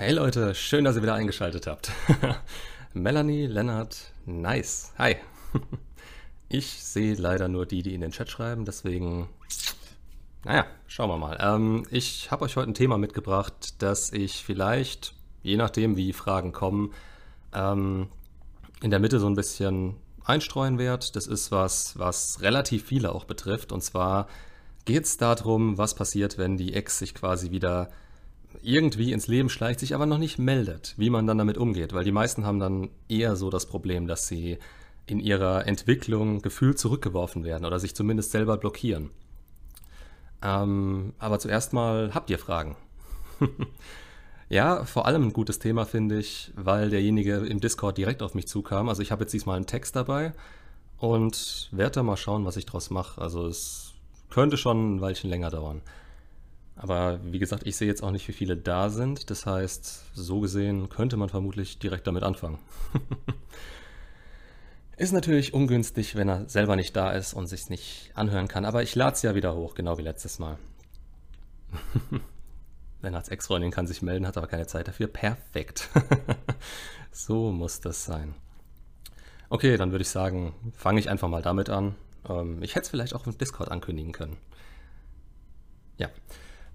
Hey Leute, schön, dass ihr wieder eingeschaltet habt. Melanie, Lennart, nice. Hi. Ich sehe leider nur die, die in den Chat schreiben, deswegen, naja, schauen wir mal. Ähm, ich habe euch heute ein Thema mitgebracht, das ich vielleicht, je nachdem wie Fragen kommen, ähm, in der Mitte so ein bisschen einstreuen werde. Das ist was, was relativ viele auch betrifft. Und zwar geht es darum, was passiert, wenn die Ex sich quasi wieder irgendwie ins Leben schleicht, sich aber noch nicht meldet, wie man dann damit umgeht. Weil die meisten haben dann eher so das Problem, dass sie in ihrer Entwicklung gefühlt zurückgeworfen werden oder sich zumindest selber blockieren. Ähm, aber zuerst mal, habt ihr Fragen? ja, vor allem ein gutes Thema finde ich, weil derjenige im Discord direkt auf mich zukam. Also ich habe jetzt diesmal einen Text dabei und werde da mal schauen, was ich draus mache. Also es könnte schon ein Weilchen länger dauern. Aber wie gesagt, ich sehe jetzt auch nicht, wie viele da sind. Das heißt, so gesehen könnte man vermutlich direkt damit anfangen. ist natürlich ungünstig, wenn er selber nicht da ist und sich nicht anhören kann. Aber ich lade es ja wieder hoch, genau wie letztes Mal. Lennarts Ex-Freundin kann sich melden, hat aber keine Zeit dafür. Perfekt. so muss das sein. Okay, dann würde ich sagen, fange ich einfach mal damit an. Ähm, ich hätte es vielleicht auch im Discord ankündigen können. Ja.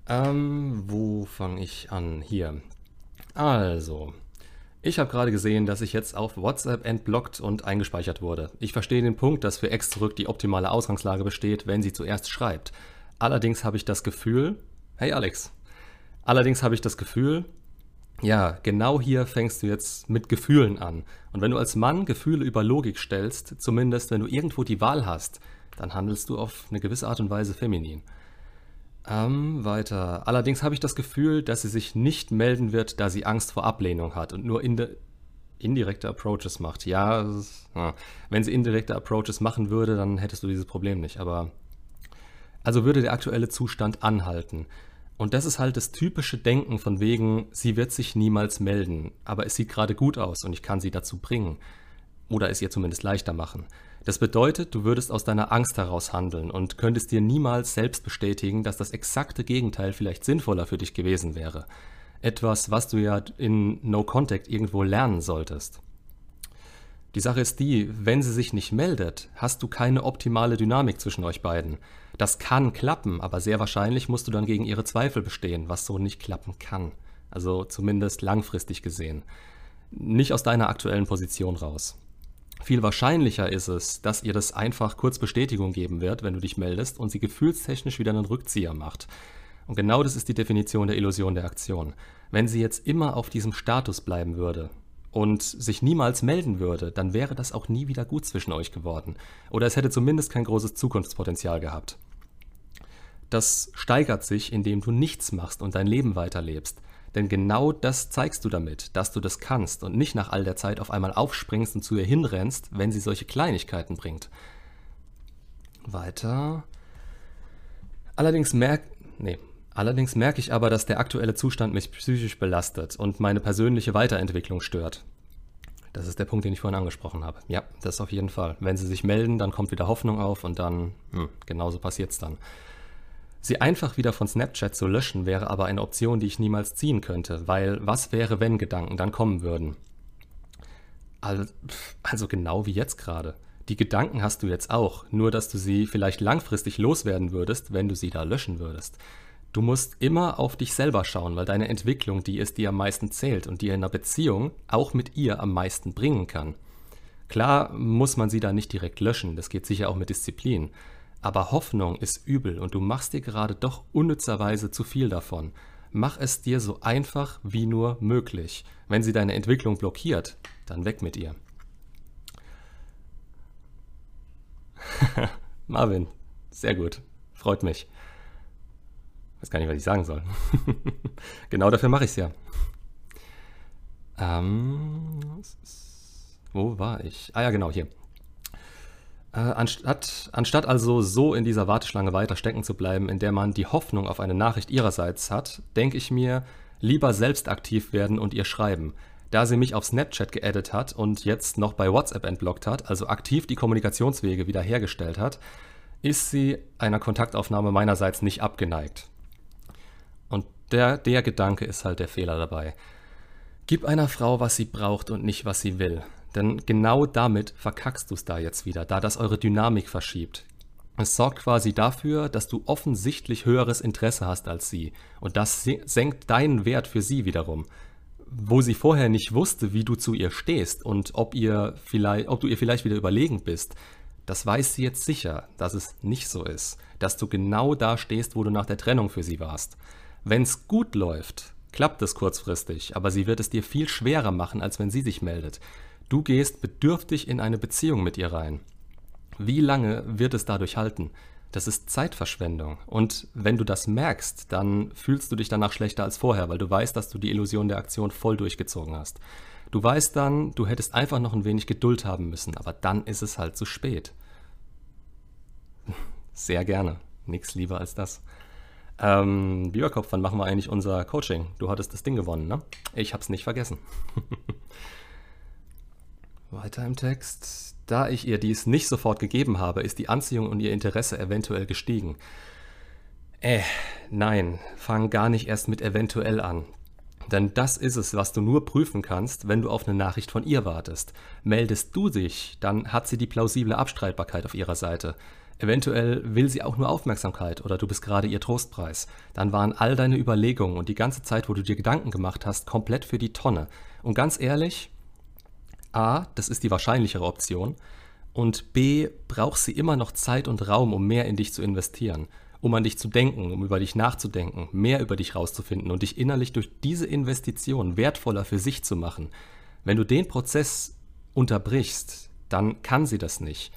Ähm, wo fange ich an? Hier. Also, ich habe gerade gesehen, dass ich jetzt auf WhatsApp entblockt und eingespeichert wurde. Ich verstehe den Punkt, dass für Ex zurück die optimale Ausgangslage besteht, wenn sie zuerst schreibt. Allerdings habe ich das Gefühl, hey Alex, allerdings habe ich das Gefühl, ja, genau hier fängst du jetzt mit Gefühlen an. Und wenn du als Mann Gefühle über Logik stellst, zumindest wenn du irgendwo die Wahl hast, dann handelst du auf eine gewisse Art und Weise feminin. Ähm, weiter. Allerdings habe ich das Gefühl, dass sie sich nicht melden wird, da sie Angst vor Ablehnung hat und nur in indirekte Approaches macht. Ja, ist, ja, wenn sie indirekte Approaches machen würde, dann hättest du dieses Problem nicht. Aber also würde der aktuelle Zustand anhalten. Und das ist halt das typische Denken von wegen, sie wird sich niemals melden, aber es sieht gerade gut aus und ich kann sie dazu bringen. Oder es ihr zumindest leichter machen. Das bedeutet, du würdest aus deiner Angst heraus handeln und könntest dir niemals selbst bestätigen, dass das exakte Gegenteil vielleicht sinnvoller für dich gewesen wäre. Etwas, was du ja in No Contact irgendwo lernen solltest. Die Sache ist die, wenn sie sich nicht meldet, hast du keine optimale Dynamik zwischen euch beiden. Das kann klappen, aber sehr wahrscheinlich musst du dann gegen ihre Zweifel bestehen, was so nicht klappen kann. Also zumindest langfristig gesehen. Nicht aus deiner aktuellen Position raus. Viel wahrscheinlicher ist es, dass ihr das einfach kurz Bestätigung geben wird, wenn du dich meldest und sie gefühlstechnisch wieder einen Rückzieher macht. Und genau das ist die Definition der Illusion der Aktion. Wenn sie jetzt immer auf diesem Status bleiben würde und sich niemals melden würde, dann wäre das auch nie wieder gut zwischen euch geworden. Oder es hätte zumindest kein großes Zukunftspotenzial gehabt. Das steigert sich, indem du nichts machst und dein Leben weiterlebst. Denn genau das zeigst du damit, dass du das kannst und nicht nach all der Zeit auf einmal aufspringst und zu ihr hinrennst, wenn sie solche Kleinigkeiten bringt. Weiter. Allerdings merk nee, allerdings merke ich aber, dass der aktuelle Zustand mich psychisch belastet und meine persönliche Weiterentwicklung stört. Das ist der Punkt, den ich vorhin angesprochen habe. Ja, das auf jeden Fall. Wenn sie sich melden, dann kommt wieder Hoffnung auf und dann, hm, genauso passiert es dann. Sie einfach wieder von Snapchat zu löschen wäre aber eine Option, die ich niemals ziehen könnte, weil was wäre, wenn Gedanken dann kommen würden? Also, genau wie jetzt gerade. Die Gedanken hast du jetzt auch, nur dass du sie vielleicht langfristig loswerden würdest, wenn du sie da löschen würdest. Du musst immer auf dich selber schauen, weil deine Entwicklung die ist, die am meisten zählt und die in einer Beziehung auch mit ihr am meisten bringen kann. Klar muss man sie da nicht direkt löschen, das geht sicher auch mit Disziplin. Aber Hoffnung ist übel und du machst dir gerade doch unnützerweise zu viel davon. Mach es dir so einfach wie nur möglich. Wenn sie deine Entwicklung blockiert, dann weg mit ihr. Marvin, sehr gut. Freut mich. Weiß gar nicht, was ich sagen soll. genau dafür mache ich es ja. Ähm, wo war ich? Ah ja, genau, hier. Äh, anstatt, anstatt also so in dieser Warteschlange weiter stecken zu bleiben, in der man die Hoffnung auf eine Nachricht ihrerseits hat, denke ich mir, lieber selbst aktiv werden und ihr schreiben. Da sie mich auf Snapchat geaddet hat und jetzt noch bei WhatsApp entblockt hat, also aktiv die Kommunikationswege wiederhergestellt hat, ist sie einer Kontaktaufnahme meinerseits nicht abgeneigt. Und der, der Gedanke ist halt der Fehler dabei. Gib einer Frau, was sie braucht und nicht, was sie will. Denn genau damit verkackst du es da jetzt wieder, da das eure Dynamik verschiebt. Es sorgt quasi dafür, dass du offensichtlich höheres Interesse hast als sie. Und das senkt deinen Wert für sie wiederum. Wo sie vorher nicht wusste, wie du zu ihr stehst und ob, ihr vielleicht, ob du ihr vielleicht wieder überlegen bist, das weiß sie jetzt sicher, dass es nicht so ist. Dass du genau da stehst, wo du nach der Trennung für sie warst. Wenn es gut läuft, klappt es kurzfristig, aber sie wird es dir viel schwerer machen, als wenn sie sich meldet. Du gehst bedürftig in eine Beziehung mit ihr rein. Wie lange wird es dadurch halten? Das ist Zeitverschwendung. Und wenn du das merkst, dann fühlst du dich danach schlechter als vorher, weil du weißt, dass du die Illusion der Aktion voll durchgezogen hast. Du weißt dann, du hättest einfach noch ein wenig Geduld haben müssen, aber dann ist es halt zu spät. Sehr gerne. Nichts lieber als das. Ähm, Biberkopf, wann machen wir eigentlich unser Coaching? Du hattest das Ding gewonnen, ne? Ich hab's nicht vergessen. Weiter im Text. Da ich ihr dies nicht sofort gegeben habe, ist die Anziehung und ihr Interesse eventuell gestiegen. Äh, nein, fang gar nicht erst mit eventuell an. Denn das ist es, was du nur prüfen kannst, wenn du auf eine Nachricht von ihr wartest. Meldest du dich, dann hat sie die plausible Abstreitbarkeit auf ihrer Seite. Eventuell will sie auch nur Aufmerksamkeit oder du bist gerade ihr Trostpreis. Dann waren all deine Überlegungen und die ganze Zeit, wo du dir Gedanken gemacht hast, komplett für die Tonne. Und ganz ehrlich, A, das ist die wahrscheinlichere Option. Und B, braucht sie immer noch Zeit und Raum, um mehr in dich zu investieren, um an dich zu denken, um über dich nachzudenken, mehr über dich rauszufinden und dich innerlich durch diese Investition wertvoller für sich zu machen. Wenn du den Prozess unterbrichst, dann kann sie das nicht.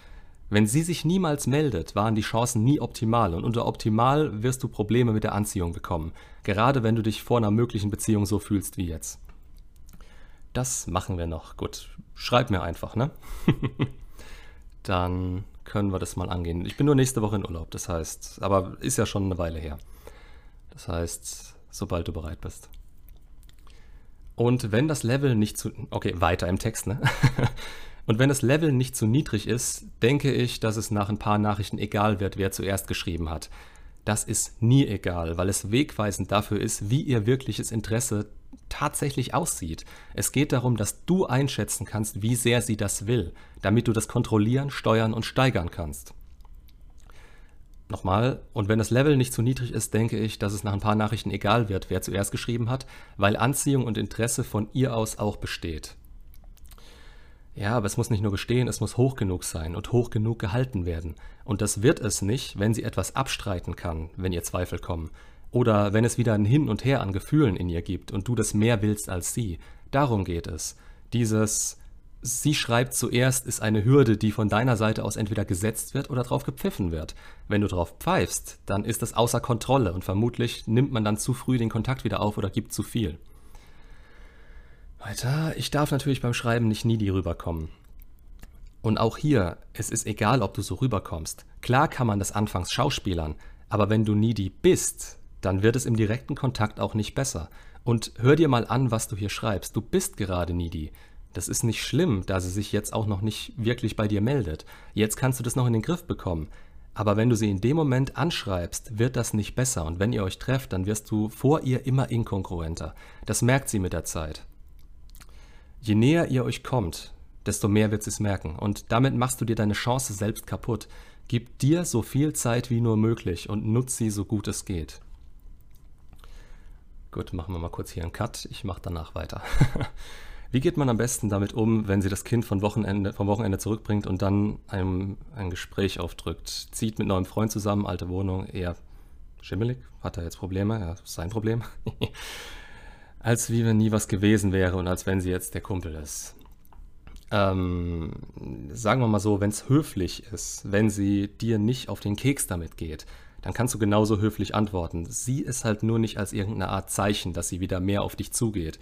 Wenn sie sich niemals meldet, waren die Chancen nie optimal und unter optimal wirst du Probleme mit der Anziehung bekommen, gerade wenn du dich vor einer möglichen Beziehung so fühlst wie jetzt. Das machen wir noch. Gut, schreib mir einfach, ne? Dann können wir das mal angehen. Ich bin nur nächste Woche in Urlaub, das heißt, aber ist ja schon eine Weile her. Das heißt, sobald du bereit bist. Und wenn das Level nicht zu. Okay, weiter im Text, ne? Und wenn das Level nicht zu niedrig ist, denke ich, dass es nach ein paar Nachrichten egal wird, wer zuerst geschrieben hat. Das ist nie egal, weil es wegweisend dafür ist, wie ihr wirkliches Interesse tatsächlich aussieht. Es geht darum, dass du einschätzen kannst, wie sehr sie das will, damit du das kontrollieren, steuern und steigern kannst. Nochmal, und wenn das Level nicht zu niedrig ist, denke ich, dass es nach ein paar Nachrichten egal wird, wer zuerst geschrieben hat, weil Anziehung und Interesse von ihr aus auch besteht. Ja, aber es muss nicht nur bestehen, es muss hoch genug sein und hoch genug gehalten werden. Und das wird es nicht, wenn sie etwas abstreiten kann, wenn ihr Zweifel kommen. Oder wenn es wieder ein Hin und Her an Gefühlen in ihr gibt und du das mehr willst als sie. Darum geht es. Dieses Sie schreibt zuerst ist eine Hürde, die von deiner Seite aus entweder gesetzt wird oder drauf gepfiffen wird. Wenn du drauf pfeifst, dann ist das außer Kontrolle und vermutlich nimmt man dann zu früh den Kontakt wieder auf oder gibt zu viel. Weiter, ich darf natürlich beim Schreiben nicht needy rüberkommen. Und auch hier, es ist egal, ob du so rüberkommst. Klar kann man das anfangs schauspielern, aber wenn du needy bist, dann wird es im direkten Kontakt auch nicht besser. Und hör dir mal an, was du hier schreibst. Du bist gerade needy. Das ist nicht schlimm, da sie sich jetzt auch noch nicht wirklich bei dir meldet. Jetzt kannst du das noch in den Griff bekommen. Aber wenn du sie in dem Moment anschreibst, wird das nicht besser. Und wenn ihr euch trefft, dann wirst du vor ihr immer inkongruenter. Das merkt sie mit der Zeit. Je näher ihr euch kommt, desto mehr wird sie es merken. Und damit machst du dir deine Chance selbst kaputt. Gib dir so viel Zeit wie nur möglich und nutz sie so gut es geht. Gut, machen wir mal kurz hier einen Cut. Ich mache danach weiter. Wie geht man am besten damit um, wenn sie das Kind von Wochenende, vom Wochenende zurückbringt und dann einem ein Gespräch aufdrückt? Zieht mit neuem Freund zusammen, alte Wohnung, eher schimmelig? Hat er jetzt Probleme? Ja, ist sein Problem. als wie wenn nie was gewesen wäre und als wenn sie jetzt der Kumpel ist. Ähm, sagen wir mal so, wenn es höflich ist, wenn sie dir nicht auf den Keks damit geht, dann kannst du genauso höflich antworten. Sieh es halt nur nicht als irgendeine Art Zeichen, dass sie wieder mehr auf dich zugeht.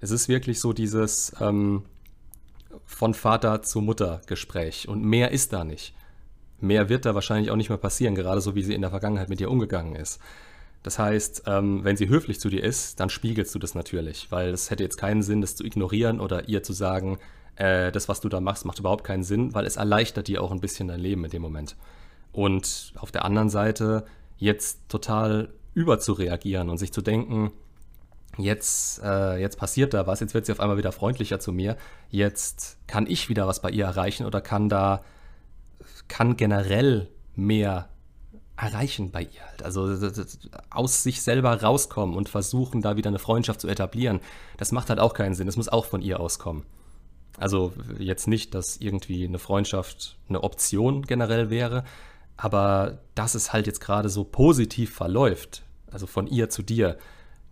Es ist wirklich so dieses ähm, von Vater zu Mutter Gespräch und mehr ist da nicht. Mehr wird da wahrscheinlich auch nicht mehr passieren, gerade so wie sie in der Vergangenheit mit dir umgegangen ist. Das heißt, ähm, wenn sie höflich zu dir ist, dann spiegelst du das natürlich, weil es hätte jetzt keinen Sinn, das zu ignorieren oder ihr zu sagen, äh, das, was du da machst, macht überhaupt keinen Sinn, weil es erleichtert dir auch ein bisschen dein Leben in dem Moment. Und auf der anderen Seite jetzt total überzureagieren und sich zu denken, jetzt, äh, jetzt passiert da was, jetzt wird sie auf einmal wieder freundlicher zu mir, jetzt kann ich wieder was bei ihr erreichen oder kann da, kann generell mehr erreichen bei ihr halt. Also aus sich selber rauskommen und versuchen, da wieder eine Freundschaft zu etablieren, das macht halt auch keinen Sinn. Das muss auch von ihr auskommen. Also jetzt nicht, dass irgendwie eine Freundschaft eine Option generell wäre, aber dass es halt jetzt gerade so positiv verläuft, also von ihr zu dir,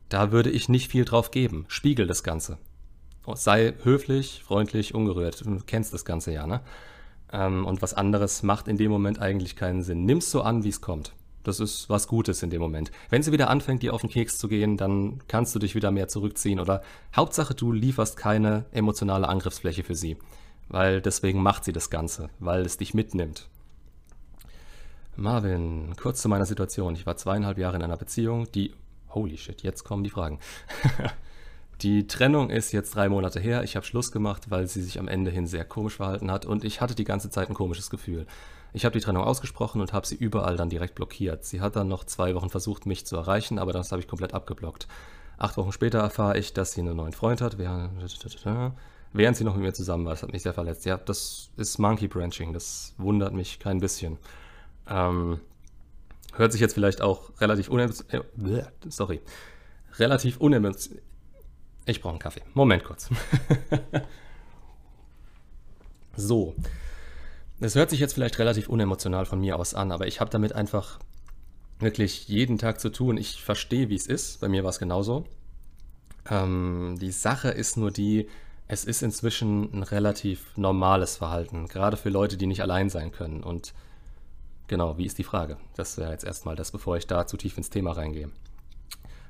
da würde ich nicht viel drauf geben. Spiegel das Ganze. Sei höflich, freundlich, ungerührt. Du kennst das Ganze ja, ne? Ähm, und was anderes macht in dem Moment eigentlich keinen Sinn. Nimm's so an, wie es kommt. Das ist was Gutes in dem Moment. Wenn sie wieder anfängt, dir auf den Keks zu gehen, dann kannst du dich wieder mehr zurückziehen oder Hauptsache, du lieferst keine emotionale Angriffsfläche für sie. Weil deswegen macht sie das Ganze, weil es dich mitnimmt. Marvin, kurz zu meiner Situation. Ich war zweieinhalb Jahre in einer Beziehung, die Holy shit, jetzt kommen die Fragen. die Trennung ist jetzt drei Monate her. Ich habe Schluss gemacht, weil sie sich am Ende hin sehr komisch verhalten hat und ich hatte die ganze Zeit ein komisches Gefühl. Ich habe die Trennung ausgesprochen und habe sie überall dann direkt blockiert. Sie hat dann noch zwei Wochen versucht, mich zu erreichen, aber das habe ich komplett abgeblockt. Acht Wochen später erfahre ich, dass sie einen neuen Freund hat, während, sie noch mit mir zusammen war. Das hat mich sehr verletzt. Ja, das ist Monkey Branching. Das wundert mich kein bisschen. Ähm, Hört sich jetzt vielleicht auch relativ unemotional. Äh, sorry. Relativ unemotional. Ich brauche einen Kaffee. Moment kurz. so. Es hört sich jetzt vielleicht relativ unemotional von mir aus an, aber ich habe damit einfach wirklich jeden Tag zu tun. Ich verstehe, wie es ist. Bei mir war es genauso. Ähm, die Sache ist nur die, es ist inzwischen ein relativ normales Verhalten, gerade für Leute, die nicht allein sein können. Und Genau, wie ist die Frage? Das wäre jetzt erstmal das, bevor ich da zu tief ins Thema reingehe.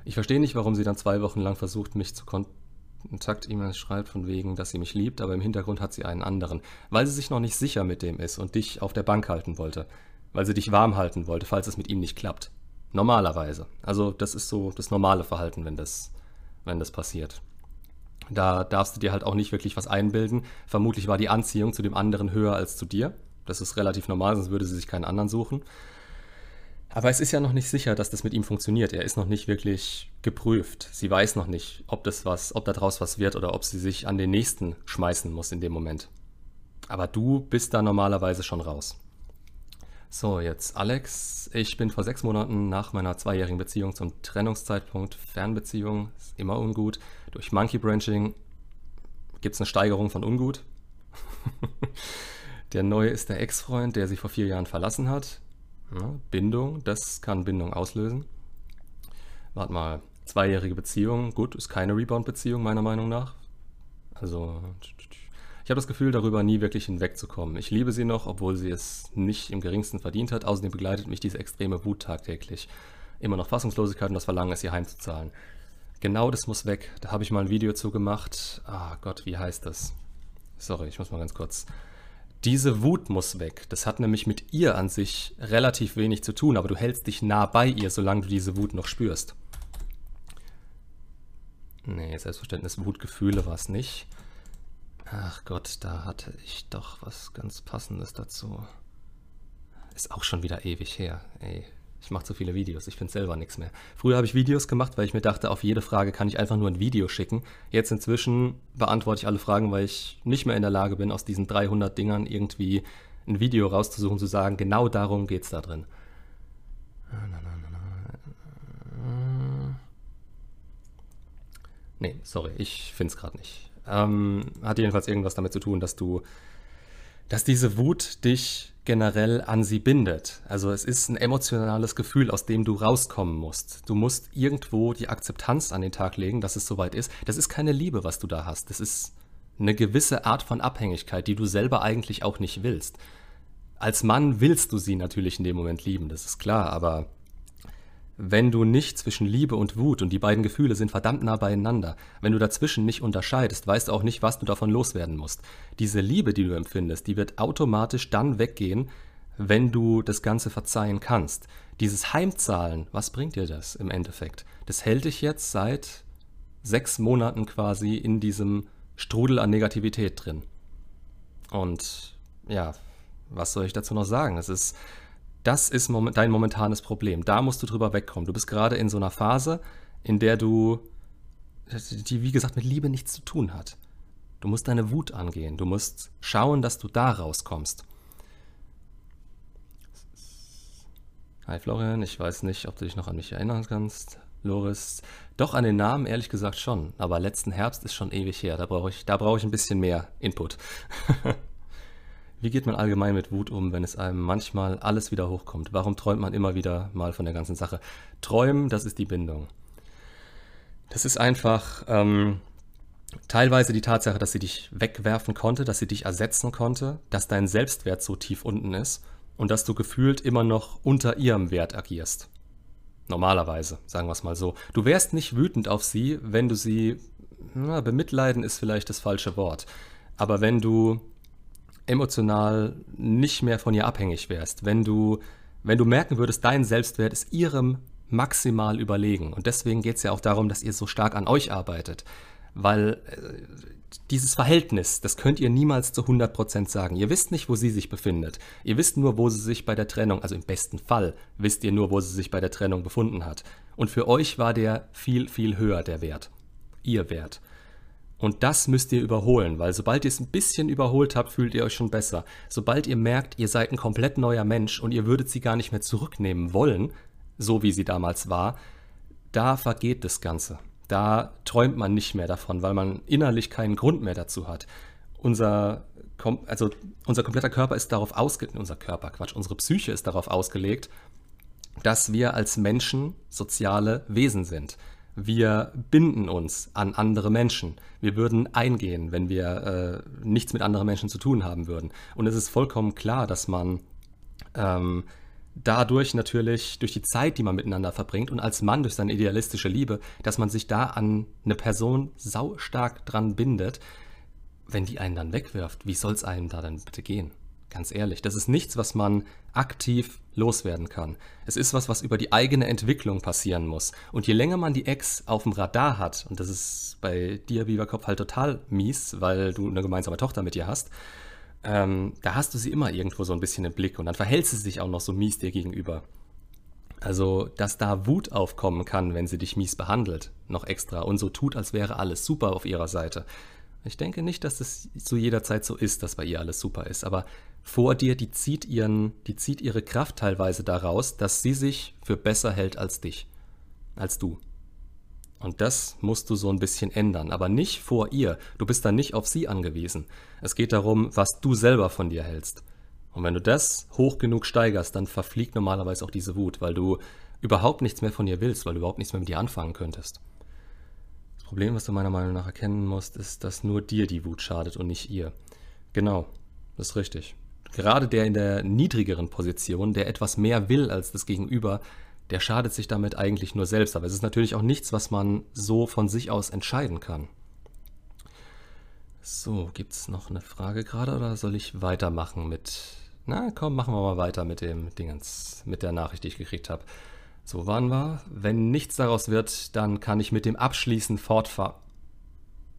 Ich verstehe nicht, warum sie dann zwei Wochen lang versucht, mich zu Kontakt-E-Mails schreibt, von wegen, dass sie mich liebt, aber im Hintergrund hat sie einen anderen. Weil sie sich noch nicht sicher mit dem ist und dich auf der Bank halten wollte. Weil sie dich warm halten wollte, falls es mit ihm nicht klappt. Normalerweise. Also, das ist so das normale Verhalten, wenn das, wenn das passiert. Da darfst du dir halt auch nicht wirklich was einbilden. Vermutlich war die Anziehung zu dem anderen höher als zu dir. Das ist relativ normal, sonst würde sie sich keinen anderen suchen. Aber es ist ja noch nicht sicher, dass das mit ihm funktioniert. Er ist noch nicht wirklich geprüft. Sie weiß noch nicht, ob das was, ob daraus was wird oder ob sie sich an den nächsten schmeißen muss in dem Moment. Aber du bist da normalerweise schon raus. So, jetzt Alex. Ich bin vor sechs Monaten nach meiner zweijährigen Beziehung zum Trennungszeitpunkt Fernbeziehung, ist immer ungut. Durch Monkey Branching gibt es eine Steigerung von ungut. Der neue ist der Ex-Freund, der sie vor vier Jahren verlassen hat. Ja, Bindung, das kann Bindung auslösen. Warte mal, zweijährige Beziehung, gut, ist keine Rebound-Beziehung meiner Meinung nach. Also, ich habe das Gefühl, darüber nie wirklich hinwegzukommen. Ich liebe sie noch, obwohl sie es nicht im geringsten verdient hat. Außerdem begleitet mich diese extreme Wut tagtäglich. Immer noch Fassungslosigkeit und das Verlangen, es ihr heimzuzahlen. Genau das muss weg. Da habe ich mal ein Video zu gemacht. Ah Gott, wie heißt das? Sorry, ich muss mal ganz kurz diese Wut muss weg. Das hat nämlich mit ihr an sich relativ wenig zu tun, aber du hältst dich nah bei ihr, solange du diese Wut noch spürst. Nee, Selbstverständnis, Wutgefühle war es nicht. Ach Gott, da hatte ich doch was ganz Passendes dazu. Ist auch schon wieder ewig her. Ey, ich mache zu viele Videos, ich finde selber nichts mehr. Früher habe ich Videos gemacht, weil ich mir dachte, auf jede Frage kann ich einfach nur ein Video schicken. Jetzt inzwischen beantworte ich alle Fragen, weil ich nicht mehr in der Lage bin, aus diesen 300 Dingern irgendwie ein Video rauszusuchen, zu sagen, genau darum geht es da drin. Nee, sorry, ich finde es gerade nicht. Ähm, hat jedenfalls irgendwas damit zu tun, dass du, dass diese Wut dich generell an sie bindet. Also es ist ein emotionales Gefühl, aus dem du rauskommen musst. Du musst irgendwo die Akzeptanz an den Tag legen, dass es soweit ist. Das ist keine Liebe, was du da hast. Das ist eine gewisse Art von Abhängigkeit, die du selber eigentlich auch nicht willst. Als Mann willst du sie natürlich in dem Moment lieben, das ist klar, aber wenn du nicht zwischen Liebe und Wut und die beiden Gefühle sind verdammt nah beieinander, wenn du dazwischen nicht unterscheidest, weißt du auch nicht, was du davon loswerden musst. Diese Liebe, die du empfindest, die wird automatisch dann weggehen, wenn du das Ganze verzeihen kannst. Dieses Heimzahlen, was bringt dir das im Endeffekt? Das hält dich jetzt seit sechs Monaten quasi in diesem Strudel an Negativität drin. Und ja, was soll ich dazu noch sagen? Es ist das ist moment, dein momentanes Problem. Da musst du drüber wegkommen. Du bist gerade in so einer Phase, in der du die wie gesagt mit Liebe nichts zu tun hat. Du musst deine Wut angehen. Du musst schauen, dass du da rauskommst. Hi Florian, ich weiß nicht, ob du dich noch an mich erinnern kannst. Loris, doch an den Namen ehrlich gesagt schon, aber letzten Herbst ist schon ewig her. Da brauche ich, da ich ein bisschen mehr Input. Wie geht man allgemein mit Wut um, wenn es einem manchmal alles wieder hochkommt? Warum träumt man immer wieder mal von der ganzen Sache? Träumen, das ist die Bindung. Das ist einfach ähm, teilweise die Tatsache, dass sie dich wegwerfen konnte, dass sie dich ersetzen konnte, dass dein Selbstwert so tief unten ist und dass du gefühlt immer noch unter ihrem Wert agierst. Normalerweise, sagen wir es mal so. Du wärst nicht wütend auf sie, wenn du sie, na, bemitleiden ist vielleicht das falsche Wort, aber wenn du emotional nicht mehr von ihr abhängig wärst, wenn du, wenn du merken würdest, dein Selbstwert ist ihrem maximal überlegen. Und deswegen geht es ja auch darum, dass ihr so stark an euch arbeitet. Weil äh, dieses Verhältnis, das könnt ihr niemals zu 100% sagen. Ihr wisst nicht, wo sie sich befindet. Ihr wisst nur, wo sie sich bei der Trennung, also im besten Fall, wisst ihr nur, wo sie sich bei der Trennung befunden hat. Und für euch war der viel, viel höher, der Wert. Ihr Wert. Und das müsst ihr überholen, weil sobald ihr es ein bisschen überholt habt, fühlt ihr euch schon besser. Sobald ihr merkt, ihr seid ein komplett neuer Mensch und ihr würdet sie gar nicht mehr zurücknehmen wollen, so wie sie damals war, da vergeht das Ganze. Da träumt man nicht mehr davon, weil man innerlich keinen Grund mehr dazu hat. Unser, also unser kompletter Körper ist darauf ausgelegt, unser Körper, Quatsch, unsere Psyche ist darauf ausgelegt, dass wir als Menschen soziale Wesen sind. Wir binden uns an andere Menschen. Wir würden eingehen, wenn wir äh, nichts mit anderen Menschen zu tun haben würden. Und es ist vollkommen klar, dass man ähm, dadurch natürlich, durch die Zeit, die man miteinander verbringt und als Mann durch seine idealistische Liebe, dass man sich da an eine Person sau stark dran bindet, wenn die einen dann wegwirft, wie soll es einem da dann bitte gehen? Ganz ehrlich, das ist nichts, was man aktiv loswerden kann. Es ist was, was über die eigene Entwicklung passieren muss. Und je länger man die Ex auf dem Radar hat, und das ist bei dir, Biberkopf, halt total mies, weil du eine gemeinsame Tochter mit ihr hast, ähm, da hast du sie immer irgendwo so ein bisschen im Blick und dann verhält sie sich auch noch so mies dir gegenüber. Also, dass da Wut aufkommen kann, wenn sie dich mies behandelt, noch extra und so tut, als wäre alles super auf ihrer Seite. Ich denke nicht, dass es zu jeder Zeit so ist, dass bei ihr alles super ist, aber vor dir, die zieht ihren, die zieht ihre Kraft teilweise daraus, dass sie sich für besser hält als dich, als du. Und das musst du so ein bisschen ändern, aber nicht vor ihr. Du bist dann nicht auf sie angewiesen. Es geht darum, was du selber von dir hältst. Und wenn du das hoch genug steigerst, dann verfliegt normalerweise auch diese Wut, weil du überhaupt nichts mehr von ihr willst, weil du überhaupt nichts mehr mit ihr anfangen könntest. Das Problem, was du meiner Meinung nach erkennen musst, ist, dass nur dir die Wut schadet und nicht ihr. Genau, das ist richtig. Gerade der in der niedrigeren Position, der etwas mehr will als das Gegenüber, der schadet sich damit eigentlich nur selbst. Aber es ist natürlich auch nichts, was man so von sich aus entscheiden kann. So, gibt es noch eine Frage gerade oder soll ich weitermachen mit... Na komm, machen wir mal weiter mit dem Dingens, mit der Nachricht, die ich gekriegt habe. So waren wir. Wenn nichts daraus wird, dann kann ich mit dem Abschließen fortfahren.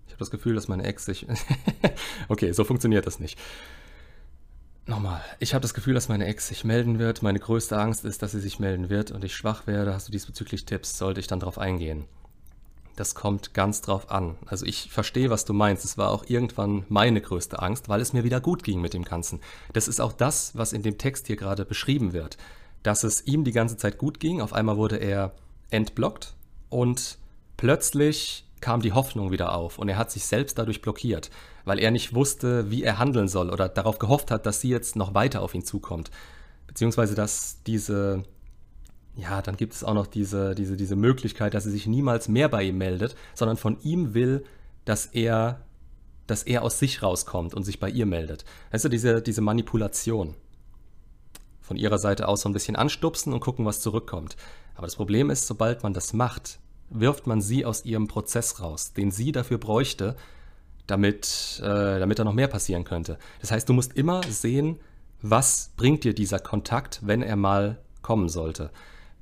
Ich habe das Gefühl, dass meine Ex sich... okay, so funktioniert das nicht. Nochmal, ich habe das Gefühl, dass meine Ex sich melden wird. Meine größte Angst ist, dass sie sich melden wird und ich schwach werde. Hast du diesbezüglich Tipps? Sollte ich dann drauf eingehen? Das kommt ganz drauf an. Also ich verstehe, was du meinst. Es war auch irgendwann meine größte Angst, weil es mir wieder gut ging mit dem Ganzen. Das ist auch das, was in dem Text hier gerade beschrieben wird. Dass es ihm die ganze Zeit gut ging. Auf einmal wurde er entblockt und plötzlich kam die Hoffnung wieder auf und er hat sich selbst dadurch blockiert, weil er nicht wusste, wie er handeln soll oder darauf gehofft hat, dass sie jetzt noch weiter auf ihn zukommt. Beziehungsweise, dass diese, ja, dann gibt es auch noch diese, diese, diese Möglichkeit, dass sie sich niemals mehr bei ihm meldet, sondern von ihm will, dass er, dass er aus sich rauskommt und sich bei ihr meldet. Weißt du, diese, diese Manipulation. Von ihrer Seite aus so ein bisschen anstupsen und gucken, was zurückkommt. Aber das Problem ist, sobald man das macht, wirft man sie aus ihrem Prozess raus, den sie dafür bräuchte, damit, äh, damit da noch mehr passieren könnte. Das heißt, du musst immer sehen, was bringt dir dieser Kontakt, wenn er mal kommen sollte.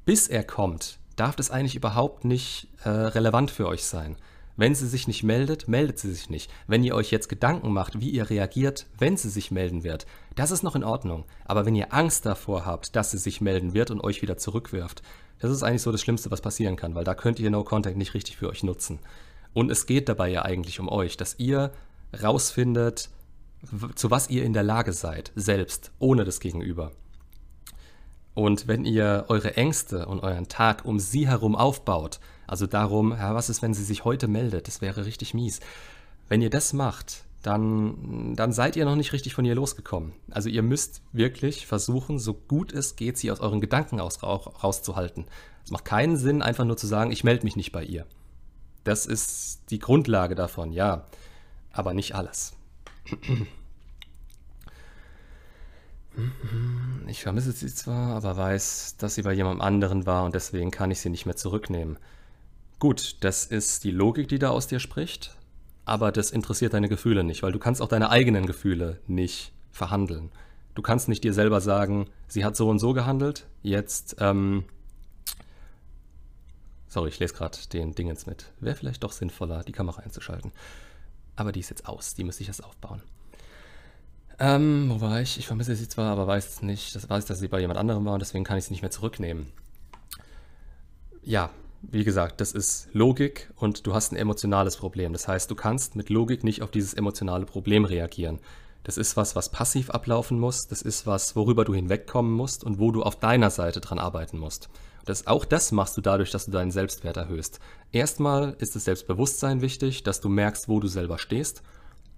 Bis er kommt, darf das eigentlich überhaupt nicht äh, relevant für euch sein. Wenn sie sich nicht meldet, meldet sie sich nicht. Wenn ihr euch jetzt Gedanken macht, wie ihr reagiert, wenn sie sich melden wird, das ist noch in Ordnung. Aber wenn ihr Angst davor habt, dass sie sich melden wird und euch wieder zurückwirft, das ist eigentlich so das Schlimmste, was passieren kann, weil da könnt ihr No Contact nicht richtig für euch nutzen. Und es geht dabei ja eigentlich um euch, dass ihr rausfindet, zu was ihr in der Lage seid, selbst, ohne das Gegenüber. Und wenn ihr eure Ängste und euren Tag um sie herum aufbaut, also darum, ja, was ist, wenn sie sich heute meldet, das wäre richtig mies. Wenn ihr das macht, dann, dann seid ihr noch nicht richtig von ihr losgekommen. Also ihr müsst wirklich versuchen, so gut es geht, sie aus euren Gedanken aus, rauszuhalten. Es macht keinen Sinn, einfach nur zu sagen, ich melde mich nicht bei ihr. Das ist die Grundlage davon, ja, aber nicht alles. Ich vermisse sie zwar, aber weiß, dass sie bei jemandem anderen war und deswegen kann ich sie nicht mehr zurücknehmen. Gut, das ist die Logik, die da aus dir spricht, aber das interessiert deine Gefühle nicht, weil du kannst auch deine eigenen Gefühle nicht verhandeln. Du kannst nicht dir selber sagen, sie hat so und so gehandelt, jetzt, ähm, sorry, ich lese gerade den Dingens mit. Wäre vielleicht doch sinnvoller, die Kamera einzuschalten. Aber die ist jetzt aus, die müsste ich erst aufbauen. Ähm, wo war ich? Ich vermisse sie zwar, aber weiß nicht. Das weiß, dass sie bei jemand anderem war und deswegen kann ich sie nicht mehr zurücknehmen. Ja, wie gesagt, das ist Logik und du hast ein emotionales Problem. Das heißt, du kannst mit Logik nicht auf dieses emotionale Problem reagieren. Das ist was, was passiv ablaufen muss. Das ist was, worüber du hinwegkommen musst und wo du auf deiner Seite dran arbeiten musst. Das, auch das machst du dadurch, dass du deinen Selbstwert erhöhst. Erstmal ist das Selbstbewusstsein wichtig, dass du merkst, wo du selber stehst.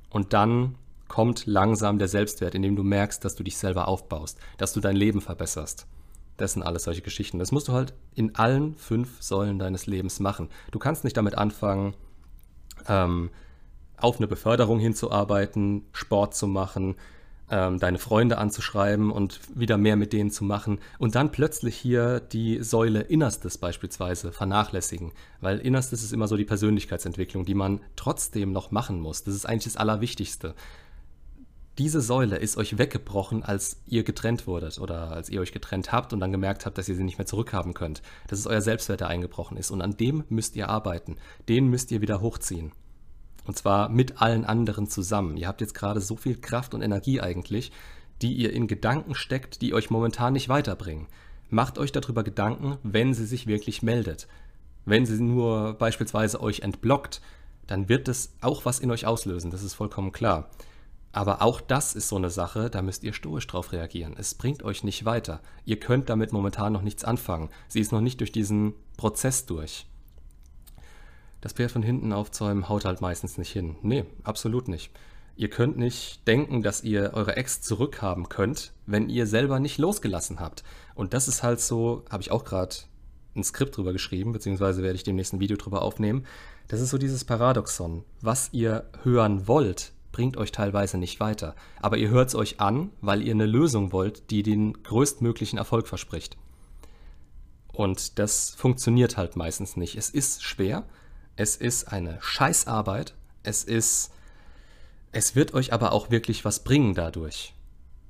Und dann kommt langsam der Selbstwert, indem du merkst, dass du dich selber aufbaust, dass du dein Leben verbesserst. Das sind alles solche Geschichten. Das musst du halt in allen fünf Säulen deines Lebens machen. Du kannst nicht damit anfangen, ähm, auf eine Beförderung hinzuarbeiten, Sport zu machen, ähm, deine Freunde anzuschreiben und wieder mehr mit denen zu machen und dann plötzlich hier die Säule Innerstes beispielsweise vernachlässigen, weil Innerstes ist immer so die Persönlichkeitsentwicklung, die man trotzdem noch machen muss. Das ist eigentlich das Allerwichtigste diese Säule ist euch weggebrochen, als ihr getrennt wurdet oder als ihr euch getrennt habt und dann gemerkt habt, dass ihr sie nicht mehr zurückhaben könnt. Das ist euer Selbstwert, der eingebrochen ist. Und an dem müsst ihr arbeiten. Den müsst ihr wieder hochziehen. Und zwar mit allen anderen zusammen. Ihr habt jetzt gerade so viel Kraft und Energie eigentlich, die ihr in Gedanken steckt, die euch momentan nicht weiterbringen. Macht euch darüber Gedanken, wenn sie sich wirklich meldet. Wenn sie nur beispielsweise euch entblockt, dann wird es auch was in euch auslösen, das ist vollkommen klar. Aber auch das ist so eine Sache, da müsst ihr stoisch drauf reagieren. Es bringt euch nicht weiter. Ihr könnt damit momentan noch nichts anfangen. Sie ist noch nicht durch diesen Prozess durch. Das Pferd von hinten aufzäumen haut halt meistens nicht hin. Nee, absolut nicht. Ihr könnt nicht denken, dass ihr eure Ex zurückhaben könnt, wenn ihr selber nicht losgelassen habt. Und das ist halt so, habe ich auch gerade ein Skript drüber geschrieben, beziehungsweise werde ich dem nächsten Video drüber aufnehmen. Das ist so dieses Paradoxon. Was ihr hören wollt, bringt euch teilweise nicht weiter. Aber ihr hört es euch an, weil ihr eine Lösung wollt, die den größtmöglichen Erfolg verspricht. Und das funktioniert halt meistens nicht. Es ist schwer, es ist eine Scheißarbeit, es ist. Es wird euch aber auch wirklich was bringen dadurch.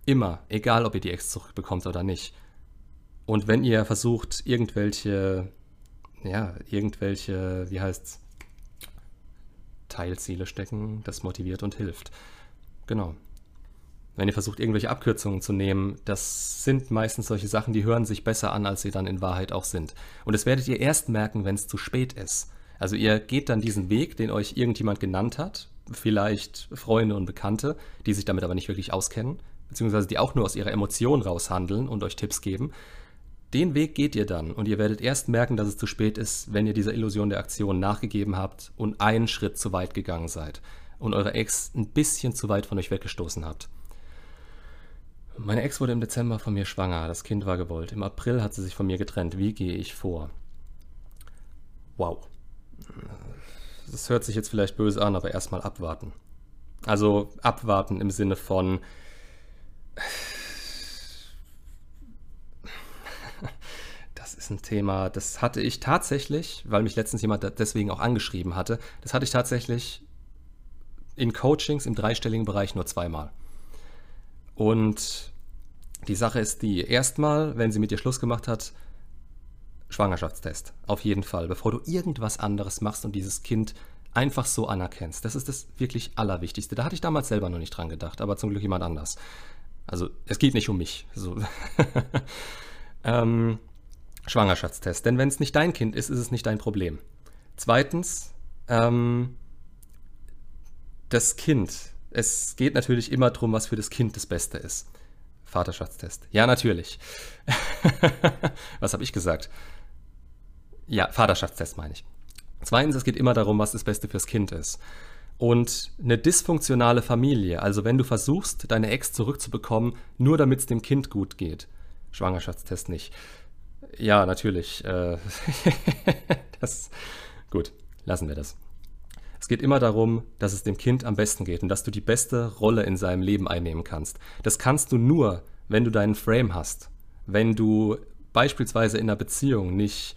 Immer, egal ob ihr die Ex zurückbekommt oder nicht. Und wenn ihr versucht, irgendwelche, ja, irgendwelche, wie heißt's, Teilziele stecken, das motiviert und hilft. Genau. Wenn ihr versucht, irgendwelche Abkürzungen zu nehmen, das sind meistens solche Sachen, die hören sich besser an, als sie dann in Wahrheit auch sind. Und das werdet ihr erst merken, wenn es zu spät ist. Also ihr geht dann diesen Weg, den euch irgendjemand genannt hat, vielleicht Freunde und Bekannte, die sich damit aber nicht wirklich auskennen, beziehungsweise die auch nur aus ihrer Emotion raushandeln und euch Tipps geben. Den Weg geht ihr dann und ihr werdet erst merken, dass es zu spät ist, wenn ihr dieser Illusion der Aktion nachgegeben habt und einen Schritt zu weit gegangen seid und eure Ex ein bisschen zu weit von euch weggestoßen habt. Meine Ex wurde im Dezember von mir schwanger, das Kind war gewollt. Im April hat sie sich von mir getrennt. Wie gehe ich vor? Wow. Das hört sich jetzt vielleicht böse an, aber erstmal abwarten. Also abwarten im Sinne von Thema, das hatte ich tatsächlich, weil mich letztens jemand deswegen auch angeschrieben hatte, das hatte ich tatsächlich in Coachings im dreistelligen Bereich nur zweimal. Und die Sache ist die, erstmal, wenn sie mit dir Schluss gemacht hat, Schwangerschaftstest. Auf jeden Fall, bevor du irgendwas anderes machst und dieses Kind einfach so anerkennst. Das ist das wirklich Allerwichtigste. Da hatte ich damals selber noch nicht dran gedacht, aber zum Glück jemand anders. Also es geht nicht um mich. So. ähm, Schwangerschaftstest. Denn wenn es nicht dein Kind ist, ist es nicht dein Problem. Zweitens, Ähm, das Kind. Es geht natürlich immer darum, was für das Kind das Beste ist. Vaterschaftstest. Ja, natürlich. was habe ich gesagt? Ja, Vaterschaftstest meine ich. Zweitens, es geht immer darum, was das Beste fürs Kind ist. Und eine dysfunktionale Familie, also wenn du versuchst, deine Ex zurückzubekommen, nur damit es dem Kind gut geht. Schwangerschaftstest nicht. Ja, natürlich. Äh, das, gut, lassen wir das. Es geht immer darum, dass es dem Kind am besten geht und dass du die beste Rolle in seinem Leben einnehmen kannst. Das kannst du nur, wenn du deinen Frame hast. Wenn du beispielsweise in einer Beziehung nicht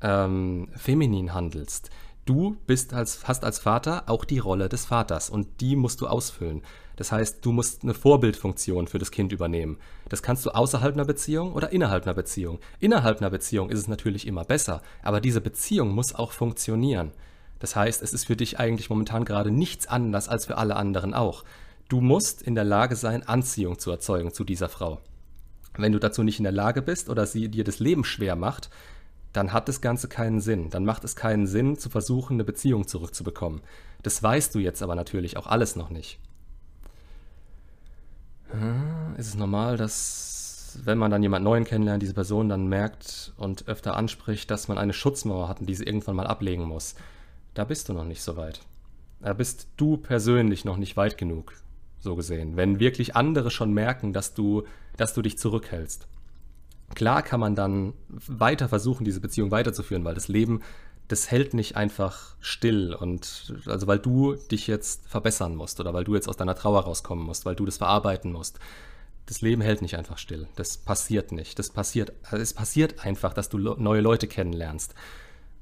ähm, feminin handelst. Du bist als, hast als Vater auch die Rolle des Vaters und die musst du ausfüllen. Das heißt, du musst eine Vorbildfunktion für das Kind übernehmen. Das kannst du außerhalb einer Beziehung oder innerhalb einer Beziehung. Innerhalb einer Beziehung ist es natürlich immer besser, aber diese Beziehung muss auch funktionieren. Das heißt, es ist für dich eigentlich momentan gerade nichts anders als für alle anderen auch. Du musst in der Lage sein, Anziehung zu erzeugen zu dieser Frau. Wenn du dazu nicht in der Lage bist oder sie dir das Leben schwer macht, dann hat das Ganze keinen Sinn. Dann macht es keinen Sinn, zu versuchen, eine Beziehung zurückzubekommen. Das weißt du jetzt aber natürlich auch alles noch nicht. Hm, ist es normal, dass, wenn man dann jemand Neuen kennenlernt, diese Person dann merkt und öfter anspricht, dass man eine Schutzmauer hat und diese irgendwann mal ablegen muss? da bist du noch nicht so weit. Da bist du persönlich noch nicht weit genug, so gesehen. Wenn wirklich andere schon merken, dass du, dass du dich zurückhältst. Klar kann man dann weiter versuchen, diese Beziehung weiterzuführen, weil das Leben, das hält nicht einfach still und also weil du dich jetzt verbessern musst oder weil du jetzt aus deiner Trauer rauskommen musst, weil du das verarbeiten musst. Das Leben hält nicht einfach still. Das passiert nicht. Das passiert, es passiert einfach, dass du neue Leute kennenlernst.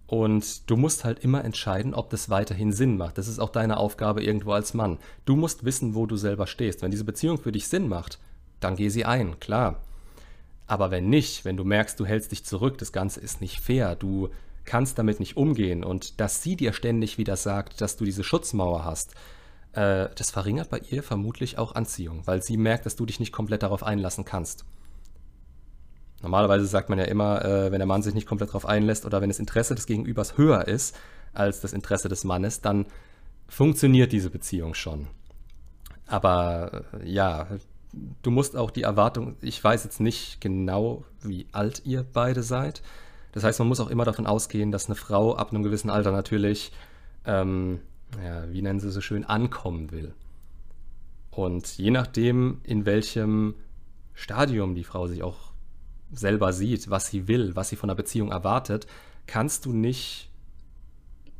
Und du musst halt immer entscheiden, ob das weiterhin Sinn macht. Das ist auch deine Aufgabe irgendwo als Mann. Du musst wissen, wo du selber stehst. Wenn diese Beziehung für dich Sinn macht, dann geh sie ein, klar. Aber wenn nicht, wenn du merkst, du hältst dich zurück, das Ganze ist nicht fair, du kannst damit nicht umgehen und dass sie dir ständig wieder sagt, dass du diese Schutzmauer hast, äh, das verringert bei ihr vermutlich auch Anziehung, weil sie merkt, dass du dich nicht komplett darauf einlassen kannst. Normalerweise sagt man ja immer, äh, wenn der Mann sich nicht komplett darauf einlässt oder wenn das Interesse des Gegenübers höher ist als das Interesse des Mannes, dann funktioniert diese Beziehung schon. Aber äh, ja, du musst auch die Erwartung, ich weiß jetzt nicht genau, wie alt ihr beide seid. Das heißt, man muss auch immer davon ausgehen, dass eine Frau ab einem gewissen Alter natürlich, ähm, ja, wie nennen sie so schön, ankommen will. Und je nachdem, in welchem Stadium die Frau sich auch selber sieht, was sie will, was sie von der Beziehung erwartet, kannst du nicht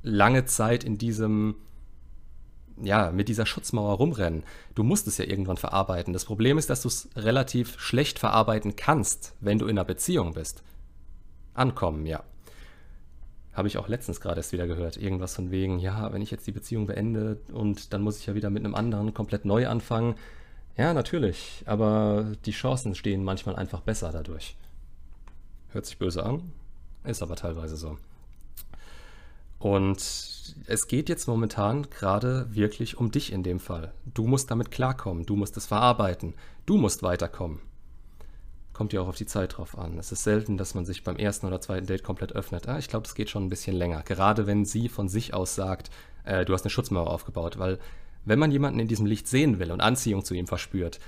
lange Zeit in diesem, ja, mit dieser Schutzmauer rumrennen. Du musst es ja irgendwann verarbeiten. Das Problem ist, dass du es relativ schlecht verarbeiten kannst, wenn du in einer Beziehung bist. Ankommen, ja. Habe ich auch letztens gerade erst wieder gehört. Irgendwas von wegen, ja, wenn ich jetzt die Beziehung beende und dann muss ich ja wieder mit einem anderen komplett neu anfangen. Ja, natürlich, aber die Chancen stehen manchmal einfach besser dadurch. Hört sich böse an, ist aber teilweise so. Und es geht jetzt momentan gerade wirklich um dich in dem Fall. Du musst damit klarkommen, du musst es verarbeiten, du musst weiterkommen. Kommt ja auch auf die Zeit drauf an. Es ist selten, dass man sich beim ersten oder zweiten Date komplett öffnet. Ah, ich glaube, es geht schon ein bisschen länger. Gerade wenn sie von sich aus sagt, äh, du hast eine Schutzmauer aufgebaut, weil wenn man jemanden in diesem Licht sehen will und Anziehung zu ihm verspürt,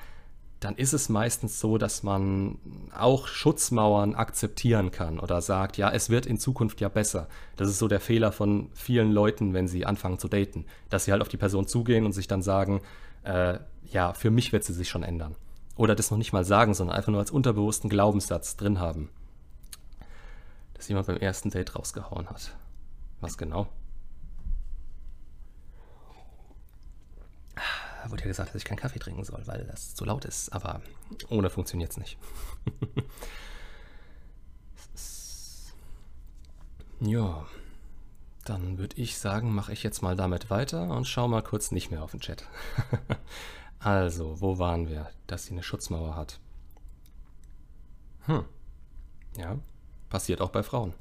dann ist es meistens so, dass man auch Schutzmauern akzeptieren kann oder sagt, ja, es wird in Zukunft ja besser. Das ist so der Fehler von vielen Leuten, wenn sie anfangen zu daten, dass sie halt auf die Person zugehen und sich dann sagen, äh, ja, für mich wird sie sich schon ändern. Oder das noch nicht mal sagen, sondern einfach nur als unterbewussten Glaubenssatz drin haben. Dass jemand beim ersten Date rausgehauen hat. Was genau? wurde ja gesagt, dass ich keinen Kaffee trinken soll, weil das zu laut ist. Aber ohne funktioniert es nicht. ja, dann würde ich sagen, mache ich jetzt mal damit weiter und schaue mal kurz nicht mehr auf den Chat. also, wo waren wir? Dass sie eine Schutzmauer hat. Hm. Ja, passiert auch bei Frauen.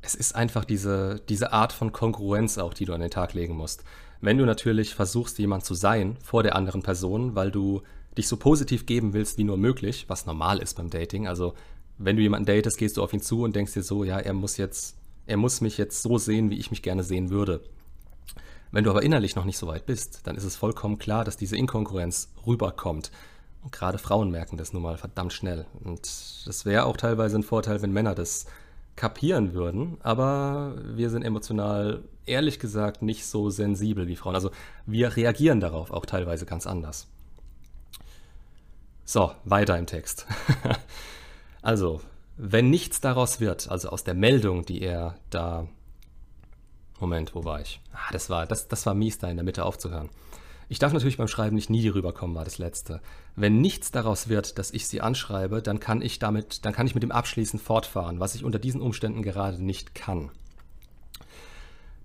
Es ist einfach diese, diese Art von Kongruenz auch, die du an den Tag legen musst. Wenn du natürlich versuchst, jemand zu sein vor der anderen Person, weil du dich so positiv geben willst wie nur möglich, was normal ist beim Dating. Also wenn du jemanden datest, gehst du auf ihn zu und denkst dir so, ja, er muss jetzt, Er muss mich jetzt so sehen, wie ich mich gerne sehen würde. Wenn du aber innerlich noch nicht so weit bist, dann ist es vollkommen klar, dass diese Inkongruenz rüberkommt. Und gerade Frauen merken das nun mal verdammt schnell. Und das wäre auch teilweise ein Vorteil, wenn Männer das kapieren würden, aber wir sind emotional, ehrlich gesagt, nicht so sensibel wie Frauen. Also wir reagieren darauf auch teilweise ganz anders. So, weiter im Text. also, wenn nichts daraus wird, also aus der Meldung, die er da. Moment, wo war ich? Ah, das war, das, das war mies, da in der Mitte aufzuhören. Ich darf natürlich beim Schreiben nicht nie rüberkommen, war das letzte. Wenn nichts daraus wird, dass ich sie anschreibe, dann kann ich damit, dann kann ich mit dem Abschließen fortfahren, was ich unter diesen Umständen gerade nicht kann.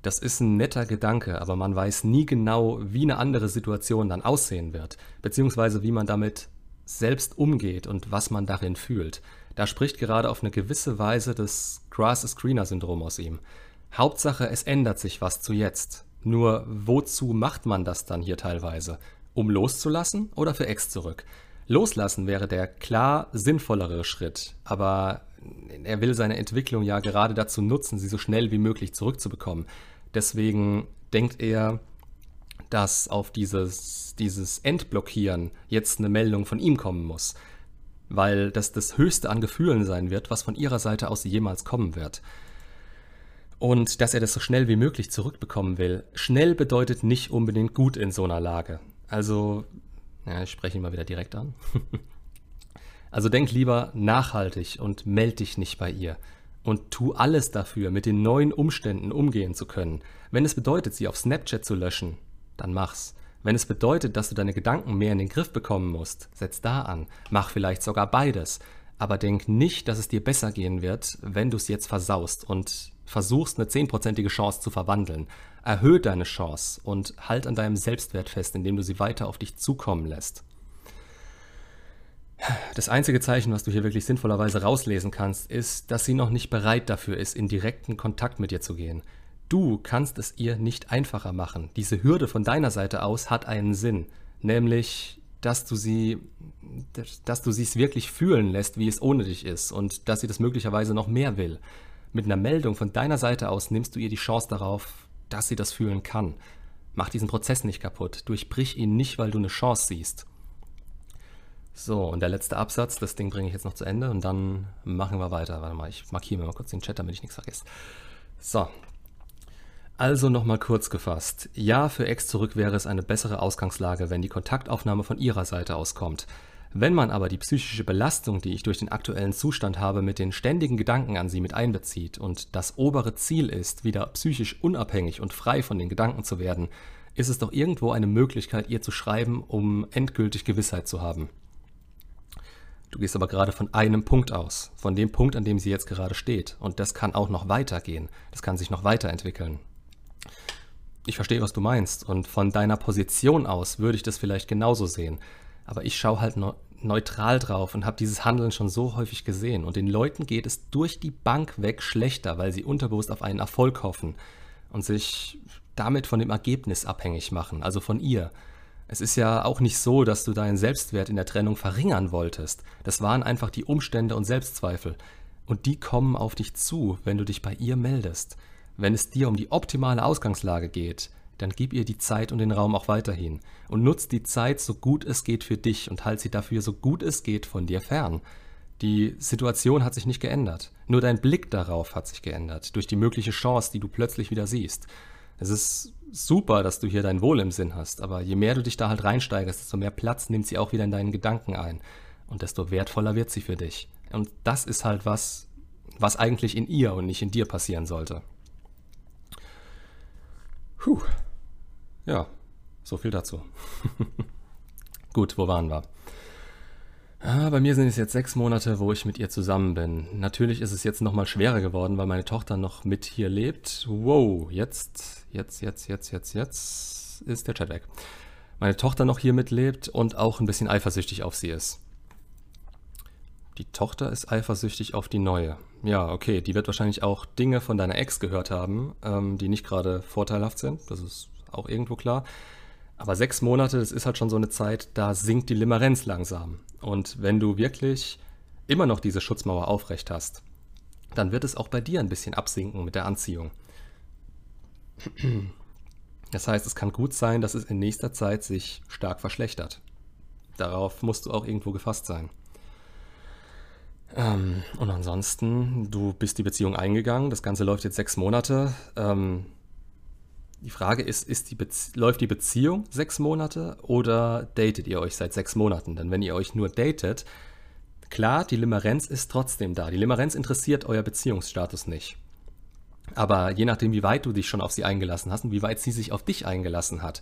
Das ist ein netter Gedanke, aber man weiß nie genau, wie eine andere Situation dann aussehen wird, beziehungsweise wie man damit selbst umgeht und was man darin fühlt. Da spricht gerade auf eine gewisse Weise das Grass-Screener-Syndrom aus ihm. Hauptsache, es ändert sich was zu jetzt. Nur wozu macht man das dann hier teilweise? Um loszulassen oder für Ex zurück? Loslassen wäre der klar sinnvollere Schritt, aber er will seine Entwicklung ja gerade dazu nutzen, sie so schnell wie möglich zurückzubekommen. Deswegen denkt er, dass auf dieses, dieses Entblockieren jetzt eine Meldung von ihm kommen muss, weil das das Höchste an Gefühlen sein wird, was von ihrer Seite aus jemals kommen wird und dass er das so schnell wie möglich zurückbekommen will. Schnell bedeutet nicht unbedingt gut in so einer Lage. Also, ja, ich spreche ihn mal wieder direkt an. also denk lieber nachhaltig und meld dich nicht bei ihr. Und tu alles dafür, mit den neuen Umständen umgehen zu können. Wenn es bedeutet, sie auf Snapchat zu löschen, dann mach's. Wenn es bedeutet, dass du deine Gedanken mehr in den Griff bekommen musst, setz da an. Mach vielleicht sogar beides. Aber denk nicht, dass es dir besser gehen wird, wenn du es jetzt versaust und versuchst, eine zehnprozentige Chance zu verwandeln. Erhöhe deine Chance und halt an deinem Selbstwert fest, indem du sie weiter auf dich zukommen lässt. Das einzige Zeichen, was du hier wirklich sinnvollerweise rauslesen kannst, ist, dass sie noch nicht bereit dafür ist, in direkten Kontakt mit dir zu gehen. Du kannst es ihr nicht einfacher machen. Diese Hürde von deiner Seite aus hat einen Sinn, nämlich, dass du sie, dass du sie es wirklich fühlen lässt, wie es ohne dich ist und dass sie das möglicherweise noch mehr will. Mit einer Meldung von deiner Seite aus nimmst du ihr die Chance darauf, dass sie das fühlen kann. Mach diesen Prozess nicht kaputt. Durchbrich ihn nicht, weil du eine Chance siehst. So, und der letzte Absatz, das Ding bringe ich jetzt noch zu Ende und dann machen wir weiter. Warte mal, ich markiere mir mal kurz den Chat, damit ich nichts vergesse. So. Also nochmal kurz gefasst. Ja, für Ex zurück wäre es eine bessere Ausgangslage, wenn die Kontaktaufnahme von ihrer Seite aus kommt. Wenn man aber die psychische Belastung, die ich durch den aktuellen Zustand habe, mit den ständigen Gedanken an sie mit einbezieht und das obere Ziel ist, wieder psychisch unabhängig und frei von den Gedanken zu werden, ist es doch irgendwo eine Möglichkeit, ihr zu schreiben, um endgültig Gewissheit zu haben. Du gehst aber gerade von einem Punkt aus, von dem Punkt, an dem sie jetzt gerade steht. Und das kann auch noch weitergehen. Das kann sich noch weiterentwickeln. Ich verstehe, was du meinst. Und von deiner Position aus würde ich das vielleicht genauso sehen. Aber ich schaue halt ne neutral drauf und habe dieses Handeln schon so häufig gesehen. Und den Leuten geht es durch die Bank weg schlechter, weil sie unterbewusst auf einen Erfolg hoffen und sich damit von dem Ergebnis abhängig machen, also von ihr. Es ist ja auch nicht so, dass du deinen Selbstwert in der Trennung verringern wolltest. Das waren einfach die Umstände und Selbstzweifel. Und die kommen auf dich zu, wenn du dich bei ihr meldest. Wenn es dir um die optimale Ausgangslage geht, dann gib ihr die Zeit und den Raum auch weiterhin und nutz die Zeit so gut es geht für dich und halt sie dafür so gut es geht von dir fern. Die Situation hat sich nicht geändert, nur dein Blick darauf hat sich geändert, durch die mögliche Chance, die du plötzlich wieder siehst. Es ist super, dass du hier dein Wohl im Sinn hast, aber je mehr du dich da halt reinsteigerst, desto mehr Platz nimmt sie auch wieder in deinen Gedanken ein und desto wertvoller wird sie für dich. Und das ist halt was, was eigentlich in ihr und nicht in dir passieren sollte. Puh. Ja, so viel dazu. Gut, wo waren wir? Ah, bei mir sind es jetzt sechs Monate, wo ich mit ihr zusammen bin. Natürlich ist es jetzt nochmal schwerer geworden, weil meine Tochter noch mit hier lebt. Wow, jetzt, jetzt, jetzt, jetzt, jetzt, jetzt ist der Chat weg. Meine Tochter noch hier mitlebt und auch ein bisschen eifersüchtig auf sie ist. Die Tochter ist eifersüchtig auf die neue. Ja, okay, die wird wahrscheinlich auch Dinge von deiner Ex gehört haben, ähm, die nicht gerade vorteilhaft sind. Das ist auch irgendwo klar. Aber sechs Monate, das ist halt schon so eine Zeit, da sinkt die Limerenz langsam. Und wenn du wirklich immer noch diese Schutzmauer aufrecht hast, dann wird es auch bei dir ein bisschen absinken mit der Anziehung. Das heißt, es kann gut sein, dass es in nächster Zeit sich stark verschlechtert. Darauf musst du auch irgendwo gefasst sein. Ähm, und ansonsten, du bist die Beziehung eingegangen, das Ganze läuft jetzt sechs Monate. Ähm, die Frage ist, ist die läuft die Beziehung sechs Monate oder datet ihr euch seit sechs Monaten? Denn wenn ihr euch nur datet, klar, die Limerenz ist trotzdem da. Die Limerenz interessiert euer Beziehungsstatus nicht. Aber je nachdem, wie weit du dich schon auf sie eingelassen hast und wie weit sie sich auf dich eingelassen hat,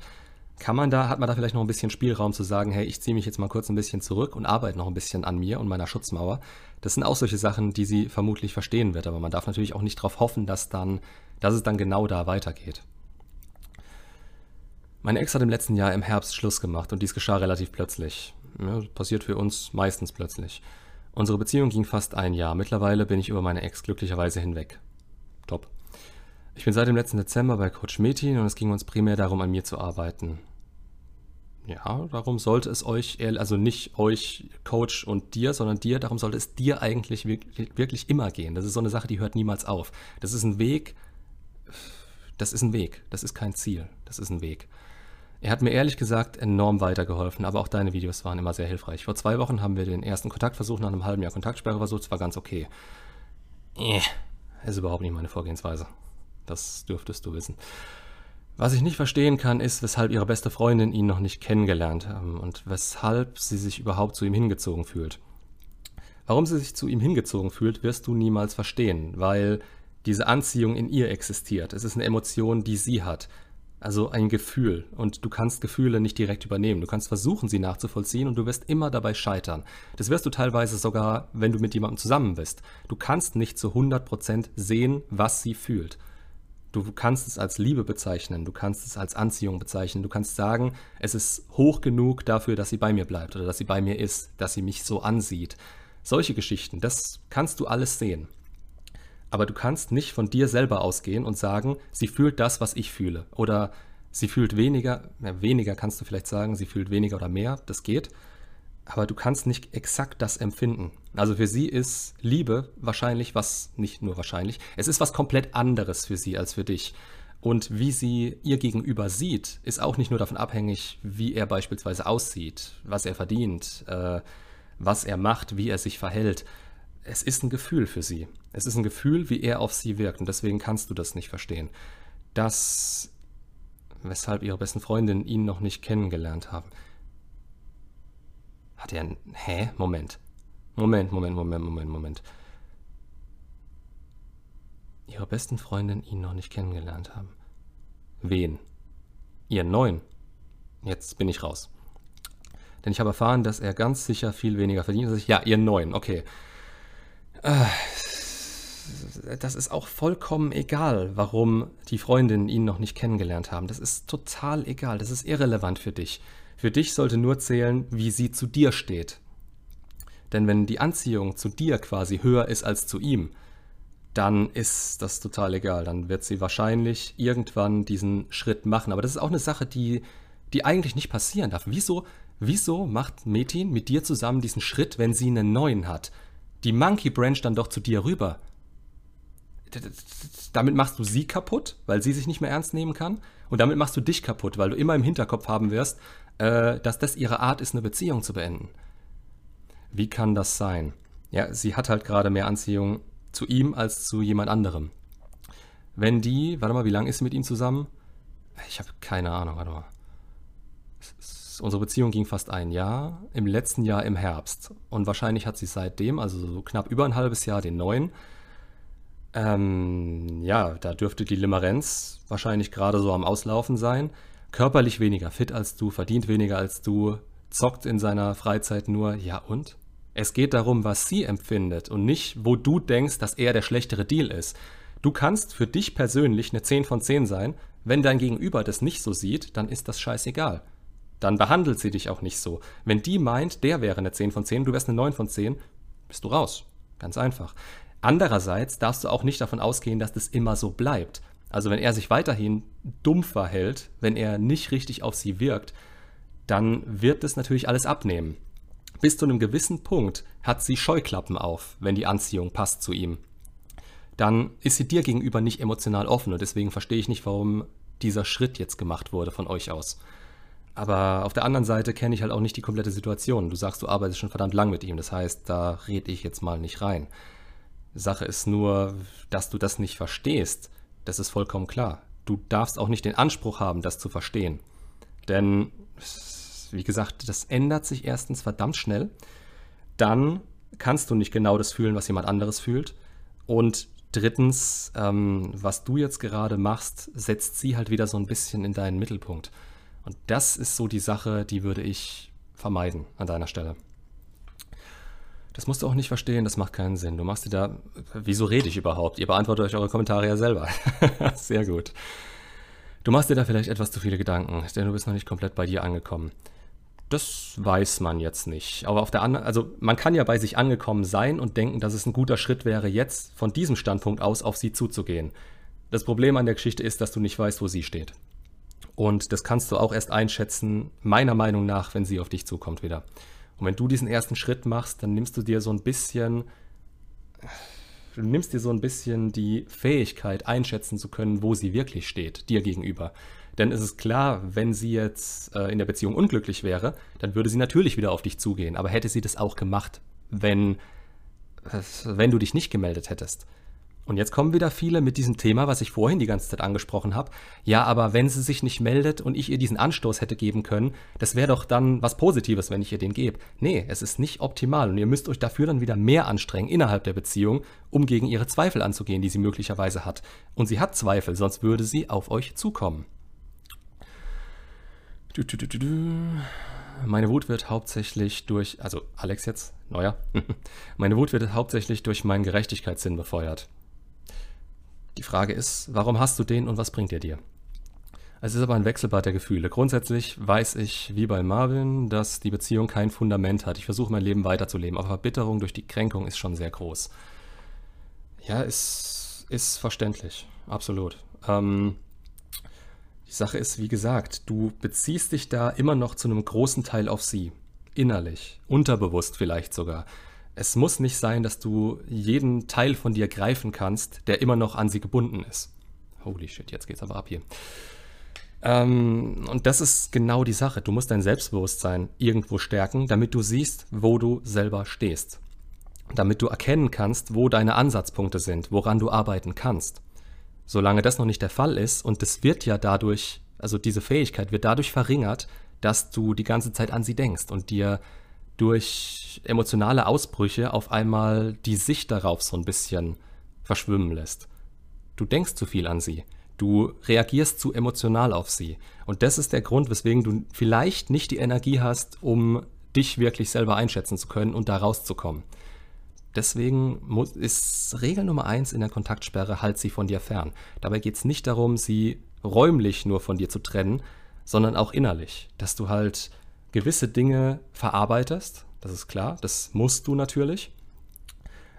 kann man da, hat man da vielleicht noch ein bisschen Spielraum zu sagen, hey, ich ziehe mich jetzt mal kurz ein bisschen zurück und arbeite noch ein bisschen an mir und meiner Schutzmauer. Das sind auch solche Sachen, die sie vermutlich verstehen wird, aber man darf natürlich auch nicht darauf hoffen, dass dann, dass es dann genau da weitergeht. Meine Ex hat im letzten Jahr im Herbst Schluss gemacht und dies geschah relativ plötzlich. Ja, passiert für uns meistens plötzlich. Unsere Beziehung ging fast ein Jahr. Mittlerweile bin ich über meine Ex glücklicherweise hinweg. Top. Ich bin seit dem letzten Dezember bei Coach Metin und es ging uns primär darum, an mir zu arbeiten. Ja, darum sollte es euch, also nicht euch, Coach und dir, sondern dir, darum sollte es dir eigentlich wirklich immer gehen. Das ist so eine Sache, die hört niemals auf. Das ist ein Weg, das ist ein Weg, das ist kein Ziel, das ist ein Weg. Er hat mir ehrlich gesagt enorm weitergeholfen, aber auch deine Videos waren immer sehr hilfreich. Vor zwei Wochen haben wir den ersten Kontaktversuch nach einem halben Jahr Kontaktsperre versucht, es war ganz okay. Äh, ist überhaupt nicht meine Vorgehensweise. Das dürftest du wissen. Was ich nicht verstehen kann, ist, weshalb ihre beste Freundin ihn noch nicht kennengelernt haben und weshalb sie sich überhaupt zu ihm hingezogen fühlt. Warum sie sich zu ihm hingezogen fühlt, wirst du niemals verstehen, weil diese Anziehung in ihr existiert. Es ist eine Emotion, die sie hat. Also ein Gefühl. Und du kannst Gefühle nicht direkt übernehmen. Du kannst versuchen, sie nachzuvollziehen und du wirst immer dabei scheitern. Das wirst du teilweise sogar, wenn du mit jemandem zusammen bist. Du kannst nicht zu 100% sehen, was sie fühlt. Du kannst es als Liebe bezeichnen, du kannst es als Anziehung bezeichnen, du kannst sagen, es ist hoch genug dafür, dass sie bei mir bleibt oder dass sie bei mir ist, dass sie mich so ansieht. Solche Geschichten, das kannst du alles sehen. Aber du kannst nicht von dir selber ausgehen und sagen, sie fühlt das, was ich fühle. Oder sie fühlt weniger, ja, weniger kannst du vielleicht sagen, sie fühlt weniger oder mehr, das geht aber du kannst nicht exakt das empfinden. Also für sie ist Liebe wahrscheinlich was, nicht nur wahrscheinlich, es ist was komplett anderes für sie als für dich. Und wie sie ihr gegenüber sieht, ist auch nicht nur davon abhängig, wie er beispielsweise aussieht, was er verdient, äh, was er macht, wie er sich verhält. Es ist ein Gefühl für sie. Es ist ein Gefühl, wie er auf sie wirkt. Und deswegen kannst du das nicht verstehen. Das, weshalb ihre besten Freundinnen ihn noch nicht kennengelernt haben. Hat er ein. Hä? Moment. Moment, Moment, Moment, Moment, Moment. Ihre besten Freundin ihn noch nicht kennengelernt haben. Wen? Ihren neuen. Jetzt bin ich raus. Denn ich habe erfahren, dass er ganz sicher viel weniger verdient als ich. Ja, ihren neuen, okay. Äh, das ist auch vollkommen egal, warum die Freundinnen ihn noch nicht kennengelernt haben. Das ist total egal. Das ist irrelevant für dich. Für dich sollte nur zählen, wie sie zu dir steht. Denn wenn die Anziehung zu dir quasi höher ist als zu ihm, dann ist das total egal. Dann wird sie wahrscheinlich irgendwann diesen Schritt machen. Aber das ist auch eine Sache, die, die eigentlich nicht passieren darf. Wieso, wieso macht Metin mit dir zusammen diesen Schritt, wenn sie einen neuen hat? Die Monkey Branch dann doch zu dir rüber. Damit machst du sie kaputt, weil sie sich nicht mehr ernst nehmen kann. Und damit machst du dich kaputt, weil du immer im Hinterkopf haben wirst, äh, dass das ihre Art ist, eine Beziehung zu beenden. Wie kann das sein? Ja, sie hat halt gerade mehr Anziehung zu ihm als zu jemand anderem. Wenn die, warte mal, wie lange ist sie mit ihm zusammen? Ich habe keine Ahnung, warte mal. Unsere Beziehung ging fast ein Jahr, im letzten Jahr im Herbst. Und wahrscheinlich hat sie seitdem, also so knapp über ein halbes Jahr, den neuen. Ähm, ja, da dürfte die Limerenz wahrscheinlich gerade so am Auslaufen sein körperlich weniger fit als du, verdient weniger als du, zockt in seiner Freizeit nur, ja und? Es geht darum, was sie empfindet und nicht, wo du denkst, dass er der schlechtere Deal ist. Du kannst für dich persönlich eine 10 von 10 sein. Wenn dein Gegenüber das nicht so sieht, dann ist das scheißegal. Dann behandelt sie dich auch nicht so. Wenn die meint, der wäre eine 10 von 10, du wärst eine 9 von 10, bist du raus. Ganz einfach. Andererseits darfst du auch nicht davon ausgehen, dass das immer so bleibt. Also wenn er sich weiterhin dumm verhält, wenn er nicht richtig auf sie wirkt, dann wird es natürlich alles abnehmen. Bis zu einem gewissen Punkt hat sie Scheuklappen auf, wenn die Anziehung passt zu ihm. dann ist sie dir gegenüber nicht emotional offen und deswegen verstehe ich nicht, warum dieser Schritt jetzt gemacht wurde von euch aus. Aber auf der anderen Seite kenne ich halt auch nicht die komplette Situation. Du sagst, du arbeitest schon verdammt lang mit ihm, das heißt, da rede ich jetzt mal nicht rein. Sache ist nur, dass du das nicht verstehst, das ist vollkommen klar. Du darfst auch nicht den Anspruch haben, das zu verstehen. Denn, wie gesagt, das ändert sich erstens verdammt schnell. Dann kannst du nicht genau das fühlen, was jemand anderes fühlt. Und drittens, ähm, was du jetzt gerade machst, setzt sie halt wieder so ein bisschen in deinen Mittelpunkt. Und das ist so die Sache, die würde ich vermeiden an deiner Stelle. Das musst du auch nicht verstehen, das macht keinen Sinn. Du machst dir da, wieso rede ich überhaupt? Ihr beantwortet euch eure Kommentare ja selber. Sehr gut. Du machst dir da vielleicht etwas zu viele Gedanken, denn du bist noch nicht komplett bei dir angekommen. Das weiß man jetzt nicht. Aber auf der anderen, also man kann ja bei sich angekommen sein und denken, dass es ein guter Schritt wäre, jetzt von diesem Standpunkt aus auf sie zuzugehen. Das Problem an der Geschichte ist, dass du nicht weißt, wo sie steht. Und das kannst du auch erst einschätzen, meiner Meinung nach, wenn sie auf dich zukommt wieder. Und wenn du diesen ersten Schritt machst, dann nimmst du dir so ein bisschen, du nimmst dir so ein bisschen die Fähigkeit, einschätzen zu können, wo sie wirklich steht, dir gegenüber. Denn es ist klar, wenn sie jetzt äh, in der Beziehung unglücklich wäre, dann würde sie natürlich wieder auf dich zugehen. Aber hätte sie das auch gemacht, wenn, wenn du dich nicht gemeldet hättest? Und jetzt kommen wieder viele mit diesem Thema, was ich vorhin die ganze Zeit angesprochen habe. Ja, aber wenn sie sich nicht meldet und ich ihr diesen Anstoß hätte geben können, das wäre doch dann was Positives, wenn ich ihr den gebe. Nee, es ist nicht optimal und ihr müsst euch dafür dann wieder mehr anstrengen innerhalb der Beziehung, um gegen ihre Zweifel anzugehen, die sie möglicherweise hat. Und sie hat Zweifel, sonst würde sie auf euch zukommen. Meine Wut wird hauptsächlich durch, also Alex jetzt, neuer, meine Wut wird hauptsächlich durch meinen Gerechtigkeitssinn befeuert. Die Frage ist, warum hast du den und was bringt er dir? Es ist aber ein Wechselbad der Gefühle. Grundsätzlich weiß ich, wie bei Marvin, dass die Beziehung kein Fundament hat. Ich versuche mein Leben weiterzuleben, aber Verbitterung durch die Kränkung ist schon sehr groß. Ja, ist, ist verständlich. Absolut. Ähm, die Sache ist, wie gesagt, du beziehst dich da immer noch zu einem großen Teil auf sie. Innerlich, unterbewusst vielleicht sogar es muss nicht sein, dass du jeden Teil von dir greifen kannst, der immer noch an sie gebunden ist. Holy shit, jetzt geht's aber ab hier. Ähm, und das ist genau die Sache. Du musst dein Selbstbewusstsein irgendwo stärken, damit du siehst, wo du selber stehst. Damit du erkennen kannst, wo deine Ansatzpunkte sind, woran du arbeiten kannst. Solange das noch nicht der Fall ist, und das wird ja dadurch, also diese Fähigkeit wird dadurch verringert, dass du die ganze Zeit an sie denkst und dir durch emotionale Ausbrüche auf einmal die Sicht darauf so ein bisschen verschwimmen lässt. Du denkst zu viel an sie. Du reagierst zu emotional auf sie. Und das ist der Grund, weswegen du vielleicht nicht die Energie hast, um dich wirklich selber einschätzen zu können und da rauszukommen. Deswegen muss, ist Regel Nummer eins in der Kontaktsperre, halt sie von dir fern. Dabei geht es nicht darum, sie räumlich nur von dir zu trennen, sondern auch innerlich. Dass du halt gewisse Dinge verarbeitest, das ist klar, das musst du natürlich.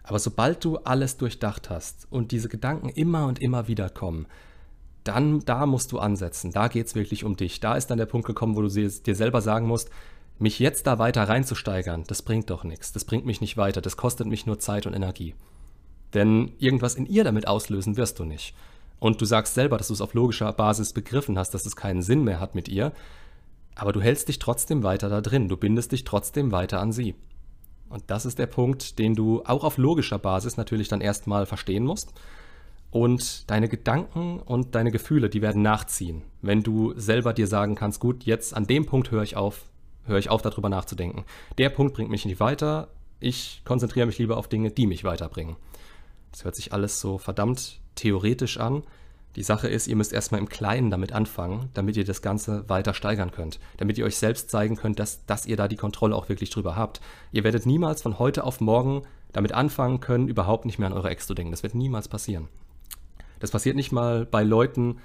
Aber sobald du alles durchdacht hast und diese Gedanken immer und immer wieder kommen, dann da musst du ansetzen. Da geht es wirklich um dich. Da ist dann der Punkt gekommen, wo du dir selber sagen musst, mich jetzt da weiter reinzusteigern, das bringt doch nichts. Das bringt mich nicht weiter. Das kostet mich nur Zeit und Energie. Denn irgendwas in ihr damit auslösen wirst du nicht. Und du sagst selber, dass du es auf logischer Basis begriffen hast, dass es keinen Sinn mehr hat mit ihr. Aber du hältst dich trotzdem weiter da drin, du bindest dich trotzdem weiter an sie. Und das ist der Punkt, den du auch auf logischer Basis natürlich dann erstmal verstehen musst. Und deine Gedanken und deine Gefühle, die werden nachziehen, wenn du selber dir sagen kannst, gut, jetzt an dem Punkt höre ich auf, höre ich auf, darüber nachzudenken. Der Punkt bringt mich nicht weiter, ich konzentriere mich lieber auf Dinge, die mich weiterbringen. Das hört sich alles so verdammt theoretisch an, die Sache ist, ihr müsst erstmal im Kleinen damit anfangen, damit ihr das Ganze weiter steigern könnt. Damit ihr euch selbst zeigen könnt, dass, dass ihr da die Kontrolle auch wirklich drüber habt. Ihr werdet niemals von heute auf morgen damit anfangen können, überhaupt nicht mehr an eure Ex zu denken. Das wird niemals passieren. Das passiert nicht mal bei Leuten,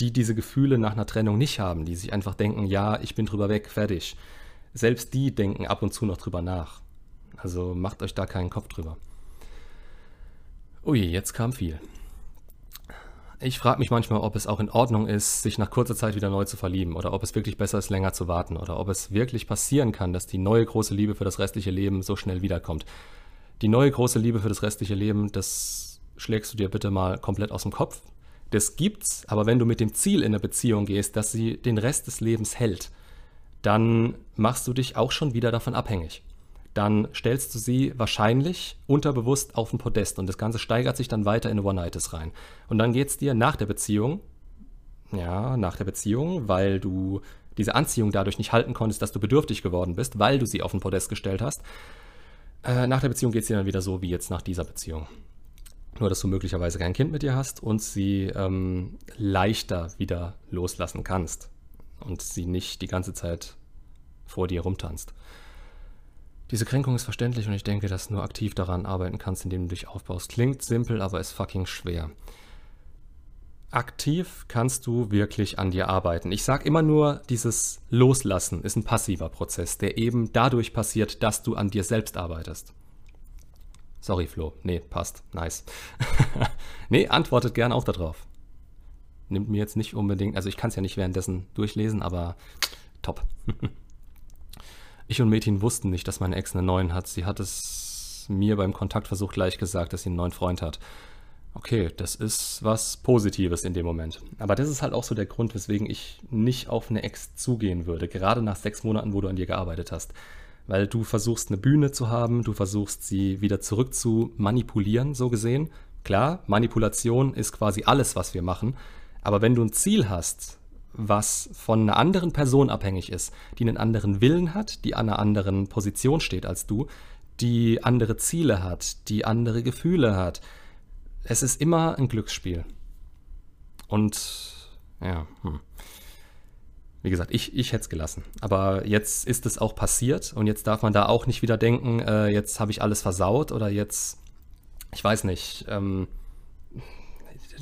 die diese Gefühle nach einer Trennung nicht haben, die sich einfach denken, ja, ich bin drüber weg, fertig. Selbst die denken ab und zu noch drüber nach. Also macht euch da keinen Kopf drüber. Ui, jetzt kam viel. Ich frage mich manchmal, ob es auch in Ordnung ist, sich nach kurzer Zeit wieder neu zu verlieben oder ob es wirklich besser ist, länger zu warten oder ob es wirklich passieren kann, dass die neue große Liebe für das restliche Leben so schnell wiederkommt. Die neue große Liebe für das restliche Leben, das schlägst du dir bitte mal komplett aus dem Kopf. Das gibt's, aber wenn du mit dem Ziel in eine Beziehung gehst, dass sie den Rest des Lebens hält, dann machst du dich auch schon wieder davon abhängig. Dann stellst du sie wahrscheinlich unterbewusst auf ein Podest und das Ganze steigert sich dann weiter in One-Nights rein. Und dann geht es dir nach der Beziehung, ja, nach der Beziehung, weil du diese Anziehung dadurch nicht halten konntest, dass du bedürftig geworden bist, weil du sie auf ein Podest gestellt hast. Äh, nach der Beziehung geht es dir dann wieder so wie jetzt nach dieser Beziehung. Nur, dass du möglicherweise kein Kind mit ihr hast und sie ähm, leichter wieder loslassen kannst und sie nicht die ganze Zeit vor dir rumtanzt. Diese Kränkung ist verständlich und ich denke, dass du nur aktiv daran arbeiten kannst, indem du dich aufbaust. Klingt simpel, aber ist fucking schwer. Aktiv kannst du wirklich an dir arbeiten. Ich sage immer nur, dieses Loslassen ist ein passiver Prozess, der eben dadurch passiert, dass du an dir selbst arbeitest. Sorry, Flo. Nee, passt. Nice. nee, antwortet gern auch darauf. Nimmt mir jetzt nicht unbedingt, also ich kann es ja nicht währenddessen durchlesen, aber top. ich und Metin wussten nicht, dass meine Ex einen neuen hat. Sie hat es mir beim Kontaktversuch gleich gesagt, dass sie einen neuen Freund hat. Okay, das ist was Positives in dem Moment. Aber das ist halt auch so der Grund, weswegen ich nicht auf eine Ex zugehen würde, gerade nach sechs Monaten, wo du an dir gearbeitet hast weil du versuchst eine Bühne zu haben, du versuchst sie wieder zurück zu manipulieren, so gesehen. Klar, Manipulation ist quasi alles, was wir machen, aber wenn du ein Ziel hast, was von einer anderen Person abhängig ist, die einen anderen Willen hat, die an einer anderen Position steht als du, die andere Ziele hat, die andere Gefühle hat, es ist immer ein Glücksspiel. Und ja, hm. Wie gesagt, ich, ich hätte es gelassen. Aber jetzt ist es auch passiert und jetzt darf man da auch nicht wieder denken, äh, jetzt habe ich alles versaut oder jetzt, ich weiß nicht, ähm,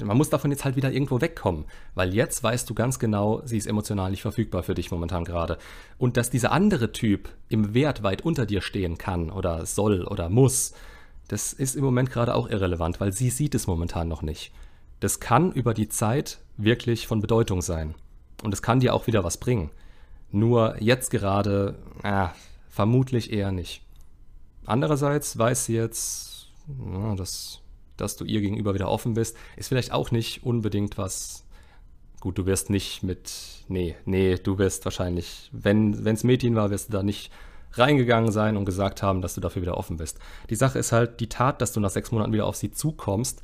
man muss davon jetzt halt wieder irgendwo wegkommen, weil jetzt weißt du ganz genau, sie ist emotional nicht verfügbar für dich momentan gerade. Und dass dieser andere Typ im Wert weit unter dir stehen kann oder soll oder muss, das ist im Moment gerade auch irrelevant, weil sie sieht es momentan noch nicht. Das kann über die Zeit wirklich von Bedeutung sein. Und es kann dir auch wieder was bringen. Nur jetzt gerade, äh, vermutlich eher nicht. Andererseits weiß sie jetzt, ja, dass, dass du ihr gegenüber wieder offen bist, ist vielleicht auch nicht unbedingt was. Gut, du wirst nicht mit. Nee, nee, du wirst wahrscheinlich, wenn es Mädchen war, wirst du da nicht reingegangen sein und gesagt haben, dass du dafür wieder offen bist. Die Sache ist halt, die Tat, dass du nach sechs Monaten wieder auf sie zukommst,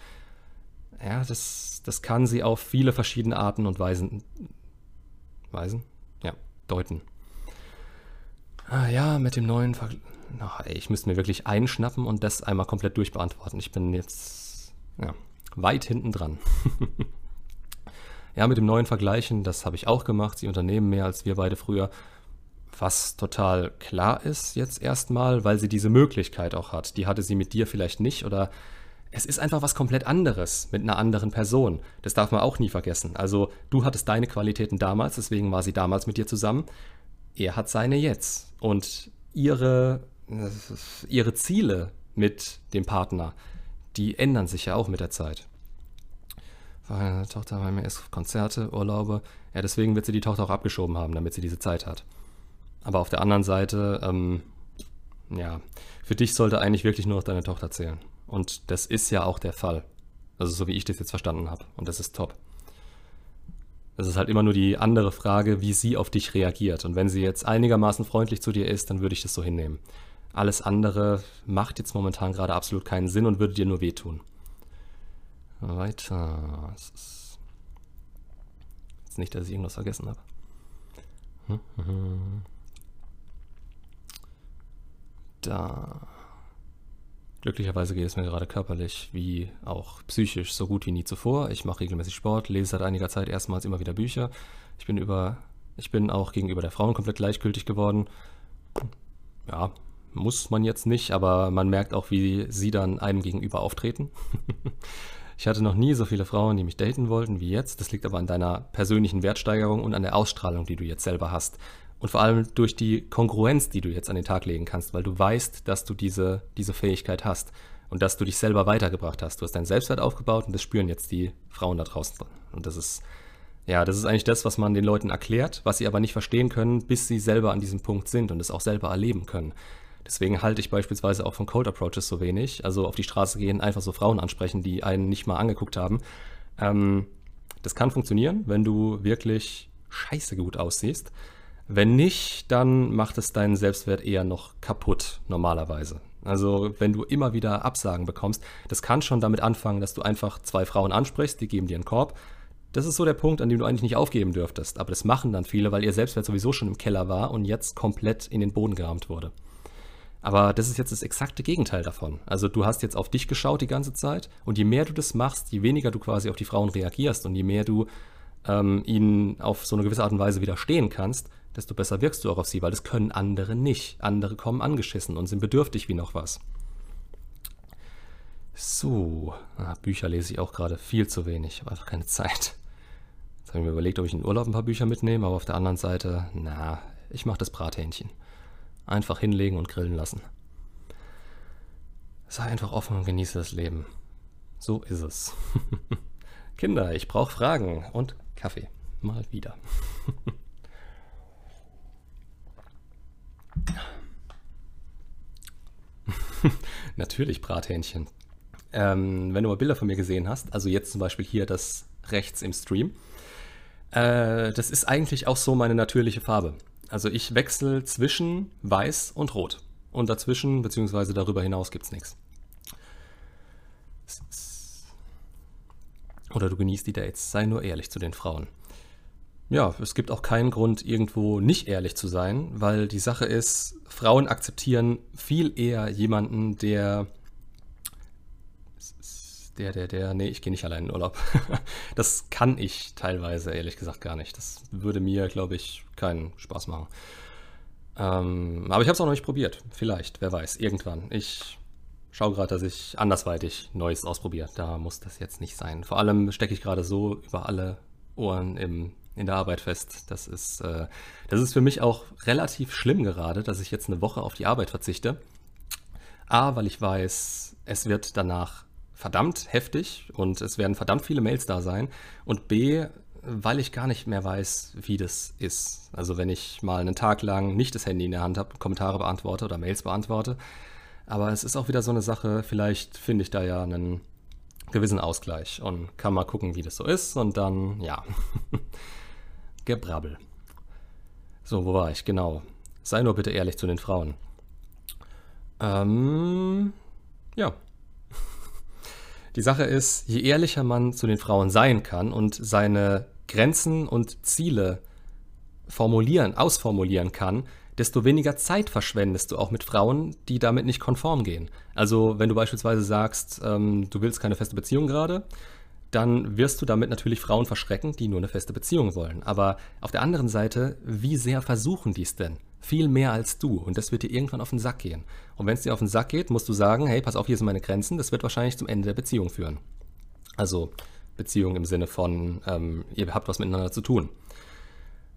ja, das, das kann sie auf viele verschiedene Arten und Weisen Weisen? Ja, deuten. Ah, ja, mit dem neuen Ver Ach, ey, ich müsste mir wirklich einschnappen und das einmal komplett durchbeantworten. Ich bin jetzt ja, weit hinten dran. ja, mit dem neuen Vergleichen, das habe ich auch gemacht. Sie unternehmen mehr als wir beide früher. Was total klar ist jetzt erstmal, weil sie diese Möglichkeit auch hat. Die hatte sie mit dir vielleicht nicht oder es ist einfach was komplett anderes mit einer anderen Person. Das darf man auch nie vergessen. Also du hattest deine Qualitäten damals, deswegen war sie damals mit dir zusammen. Er hat seine jetzt. Und ihre, ihre Ziele mit dem Partner, die ändern sich ja auch mit der Zeit. Meine Tochter bei mir ist Konzerte, Urlaube. Ja, deswegen wird sie die Tochter auch abgeschoben haben, damit sie diese Zeit hat. Aber auf der anderen Seite, ähm, ja, für dich sollte eigentlich wirklich nur noch deine Tochter zählen. Und das ist ja auch der Fall. Also so wie ich das jetzt verstanden habe. Und das ist top. Es ist halt immer nur die andere Frage, wie sie auf dich reagiert. Und wenn sie jetzt einigermaßen freundlich zu dir ist, dann würde ich das so hinnehmen. Alles andere macht jetzt momentan gerade absolut keinen Sinn und würde dir nur wehtun. Weiter. Es ist jetzt nicht, dass ich irgendwas vergessen habe. Da. Glücklicherweise geht es mir gerade körperlich wie auch psychisch so gut wie nie zuvor. Ich mache regelmäßig Sport, lese seit einiger Zeit erstmals immer wieder Bücher. Ich bin über, ich bin auch gegenüber der Frauen komplett gleichgültig geworden. Ja, muss man jetzt nicht, aber man merkt auch, wie sie dann einem gegenüber auftreten. ich hatte noch nie so viele Frauen, die mich daten wollten wie jetzt. Das liegt aber an deiner persönlichen Wertsteigerung und an der Ausstrahlung, die du jetzt selber hast. Und vor allem durch die Kongruenz, die du jetzt an den Tag legen kannst, weil du weißt, dass du diese, diese Fähigkeit hast und dass du dich selber weitergebracht hast. Du hast deinen Selbstwert aufgebaut und das spüren jetzt die Frauen da draußen. Und das ist, ja, das ist eigentlich das, was man den Leuten erklärt, was sie aber nicht verstehen können, bis sie selber an diesem Punkt sind und es auch selber erleben können. Deswegen halte ich beispielsweise auch von Cold Approaches so wenig. Also auf die Straße gehen, einfach so Frauen ansprechen, die einen nicht mal angeguckt haben. Ähm, das kann funktionieren, wenn du wirklich scheiße gut aussiehst. Wenn nicht, dann macht es deinen Selbstwert eher noch kaputt, normalerweise. Also wenn du immer wieder Absagen bekommst, das kann schon damit anfangen, dass du einfach zwei Frauen ansprichst, die geben dir einen Korb. Das ist so der Punkt, an dem du eigentlich nicht aufgeben dürftest. Aber das machen dann viele, weil ihr Selbstwert sowieso schon im Keller war und jetzt komplett in den Boden gerammt wurde. Aber das ist jetzt das exakte Gegenteil davon. Also du hast jetzt auf dich geschaut die ganze Zeit und je mehr du das machst, je weniger du quasi auf die Frauen reagierst und je mehr du ähm, ihnen auf so eine gewisse Art und Weise widerstehen kannst, desto besser wirkst du auch auf sie, weil das können andere nicht. Andere kommen angeschissen und sind bedürftig wie noch was. So, ah, Bücher lese ich auch gerade viel zu wenig, habe einfach keine Zeit. Jetzt habe ich mir überlegt, ob ich in Urlaub ein paar Bücher mitnehme, aber auf der anderen Seite, na, ich mache das Brathähnchen. Einfach hinlegen und grillen lassen. Sei einfach offen und genieße das Leben. So ist es. Kinder, ich brauche Fragen und Kaffee. Mal wieder. Natürlich Brathähnchen. Ähm, wenn du mal Bilder von mir gesehen hast, also jetzt zum Beispiel hier das rechts im Stream, äh, das ist eigentlich auch so meine natürliche Farbe. Also ich wechsle zwischen weiß und rot. Und dazwischen, beziehungsweise darüber hinaus, gibt es nichts. Oder du genießt die Dates. Sei nur ehrlich zu den Frauen. Ja, es gibt auch keinen Grund, irgendwo nicht ehrlich zu sein, weil die Sache ist, Frauen akzeptieren viel eher jemanden, der. Der, der, der, nee, ich gehe nicht allein in Urlaub. das kann ich teilweise, ehrlich gesagt, gar nicht. Das würde mir, glaube ich, keinen Spaß machen. Ähm, aber ich habe es auch noch nicht probiert. Vielleicht, wer weiß, irgendwann. Ich schaue gerade, dass ich andersweitig Neues ausprobiere. Da muss das jetzt nicht sein. Vor allem stecke ich gerade so über alle Ohren im in der Arbeit fest. Das ist, äh, das ist für mich auch relativ schlimm gerade, dass ich jetzt eine Woche auf die Arbeit verzichte. A, weil ich weiß, es wird danach verdammt heftig und es werden verdammt viele Mails da sein. Und B, weil ich gar nicht mehr weiß, wie das ist. Also wenn ich mal einen Tag lang nicht das Handy in der Hand habe, Kommentare beantworte oder Mails beantworte. Aber es ist auch wieder so eine Sache, vielleicht finde ich da ja einen gewissen Ausgleich und kann mal gucken, wie das so ist. Und dann, ja. Gebrabbel. So, wo war ich? Genau. Sei nur bitte ehrlich zu den Frauen. Ähm, ja. Die Sache ist, je ehrlicher man zu den Frauen sein kann und seine Grenzen und Ziele formulieren, ausformulieren kann, desto weniger Zeit verschwendest du auch mit Frauen, die damit nicht konform gehen. Also wenn du beispielsweise sagst, ähm, du willst keine feste Beziehung gerade, dann wirst du damit natürlich Frauen verschrecken, die nur eine feste Beziehung wollen. Aber auf der anderen Seite, wie sehr versuchen die es denn? Viel mehr als du. Und das wird dir irgendwann auf den Sack gehen. Und wenn es dir auf den Sack geht, musst du sagen, hey, pass auf, hier sind meine Grenzen. Das wird wahrscheinlich zum Ende der Beziehung führen. Also Beziehung im Sinne von, ähm, ihr habt was miteinander zu tun.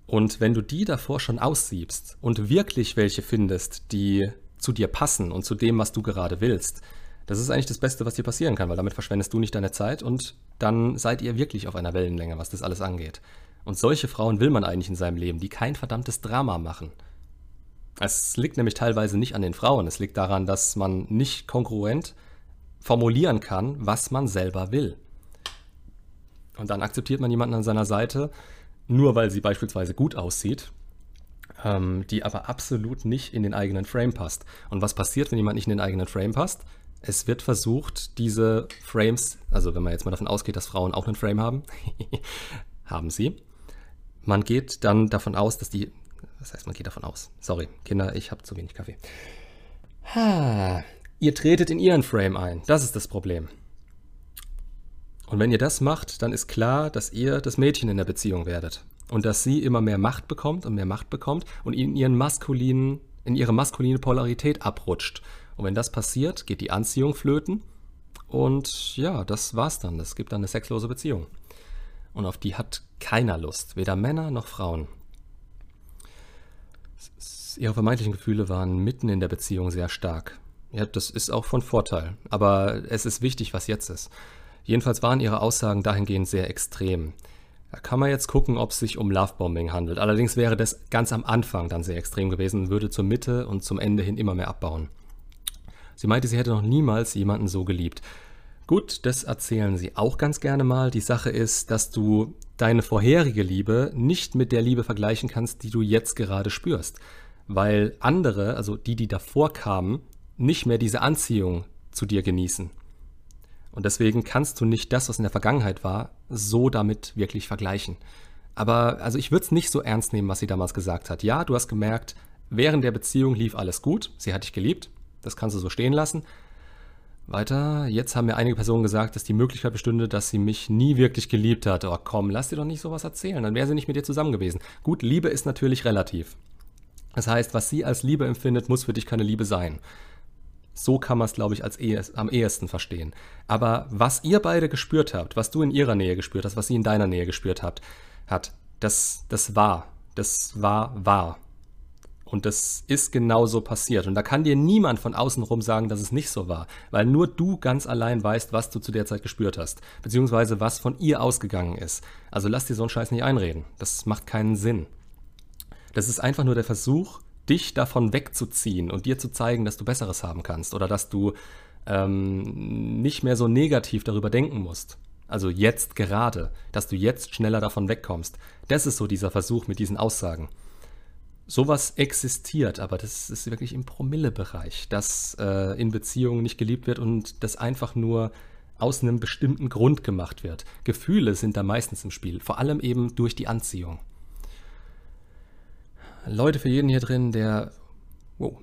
Und wenn du die davor schon aussiebst und wirklich welche findest, die zu dir passen und zu dem, was du gerade willst, das ist eigentlich das Beste, was dir passieren kann, weil damit verschwendest du nicht deine Zeit und dann seid ihr wirklich auf einer Wellenlänge, was das alles angeht. Und solche Frauen will man eigentlich in seinem Leben, die kein verdammtes Drama machen. Es liegt nämlich teilweise nicht an den Frauen, es liegt daran, dass man nicht kongruent formulieren kann, was man selber will. Und dann akzeptiert man jemanden an seiner Seite, nur weil sie beispielsweise gut aussieht, ähm, die aber absolut nicht in den eigenen Frame passt. Und was passiert, wenn jemand nicht in den eigenen Frame passt? es wird versucht, diese Frames, also wenn man jetzt mal davon ausgeht, dass Frauen auch einen Frame haben, haben sie. Man geht dann davon aus, dass die, was heißt, man geht davon aus. Sorry, Kinder, ich habe zu wenig Kaffee. Ha, ihr tretet in ihren Frame ein. Das ist das Problem. Und wenn ihr das macht, dann ist klar, dass ihr das Mädchen in der Beziehung werdet. Und dass sie immer mehr Macht bekommt und mehr Macht bekommt und in ihren maskulinen, in ihre maskuline Polarität abrutscht. Und wenn das passiert, geht die Anziehung flöten. Und ja, das war's dann. Es gibt dann eine sexlose Beziehung. Und auf die hat keiner Lust, weder Männer noch Frauen. Ihre vermeintlichen Gefühle waren mitten in der Beziehung sehr stark. Ja, das ist auch von Vorteil. Aber es ist wichtig, was jetzt ist. Jedenfalls waren ihre Aussagen dahingehend sehr extrem. Da kann man jetzt gucken, ob es sich um Lovebombing handelt. Allerdings wäre das ganz am Anfang dann sehr extrem gewesen, würde zur Mitte und zum Ende hin immer mehr abbauen. Sie meinte, sie hätte noch niemals jemanden so geliebt. Gut, das erzählen sie auch ganz gerne mal. Die Sache ist, dass du deine vorherige Liebe nicht mit der Liebe vergleichen kannst, die du jetzt gerade spürst. Weil andere, also die, die davor kamen, nicht mehr diese Anziehung zu dir genießen. Und deswegen kannst du nicht das, was in der Vergangenheit war, so damit wirklich vergleichen. Aber also ich würde es nicht so ernst nehmen, was sie damals gesagt hat. Ja, du hast gemerkt, während der Beziehung lief alles gut, sie hat dich geliebt, das kannst du so stehen lassen. Weiter, jetzt haben mir einige Personen gesagt, dass die Möglichkeit bestünde, dass sie mich nie wirklich geliebt hat. Oh komm, lass dir doch nicht sowas erzählen, dann wäre sie nicht mit dir zusammen gewesen. Gut, Liebe ist natürlich relativ. Das heißt, was sie als Liebe empfindet, muss für dich keine Liebe sein. So kann man es, glaube ich, als ehes, am ehesten verstehen. Aber was ihr beide gespürt habt, was du in ihrer Nähe gespürt hast, was sie in deiner Nähe gespürt habt, hat, das, das war. Das war wahr. Und das ist genauso passiert. Und da kann dir niemand von außen rum sagen, dass es nicht so war. Weil nur du ganz allein weißt, was du zu der Zeit gespürt hast. Beziehungsweise was von ihr ausgegangen ist. Also lass dir so einen Scheiß nicht einreden. Das macht keinen Sinn. Das ist einfach nur der Versuch, dich davon wegzuziehen und dir zu zeigen, dass du Besseres haben kannst oder dass du ähm, nicht mehr so negativ darüber denken musst. Also jetzt gerade, dass du jetzt schneller davon wegkommst. Das ist so dieser Versuch mit diesen Aussagen. Sowas existiert, aber das ist wirklich im Promillebereich, dass äh, in Beziehungen nicht geliebt wird und das einfach nur aus einem bestimmten Grund gemacht wird. Gefühle sind da meistens im Spiel, vor allem eben durch die Anziehung. Leute, für jeden hier drin, der, wow,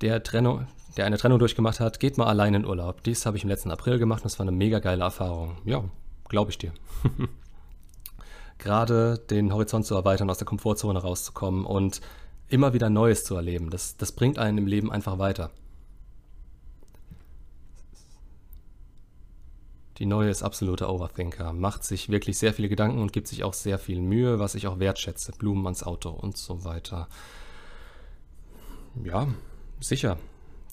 der, Trennung, der eine Trennung durchgemacht hat, geht mal allein in Urlaub. Dies habe ich im letzten April gemacht und es war eine mega geile Erfahrung. Ja, glaube ich dir. Gerade den Horizont zu erweitern, aus der Komfortzone rauszukommen und immer wieder Neues zu erleben, das, das bringt einen im Leben einfach weiter. Die neue ist absoluter Overthinker, macht sich wirklich sehr viele Gedanken und gibt sich auch sehr viel Mühe, was ich auch wertschätze. Blumen ans Auto und so weiter. Ja, sicher.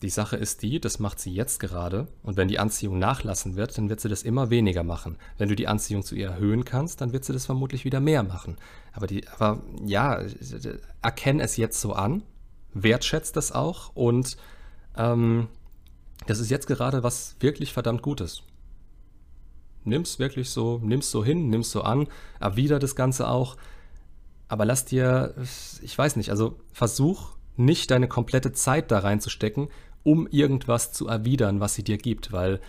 Die Sache ist die, das macht sie jetzt gerade. Und wenn die Anziehung nachlassen wird, dann wird sie das immer weniger machen. Wenn du die Anziehung zu ihr erhöhen kannst, dann wird sie das vermutlich wieder mehr machen. Aber, die, aber ja, erkenn es jetzt so an, wertschätzt das auch und ähm, das ist jetzt gerade was wirklich verdammt Gutes nimm's wirklich so, nimm's so hin, nimm's so an, erwider das Ganze auch. Aber lass dir, ich weiß nicht, also versuch nicht deine komplette Zeit da reinzustecken, um irgendwas zu erwidern, was sie dir gibt, weil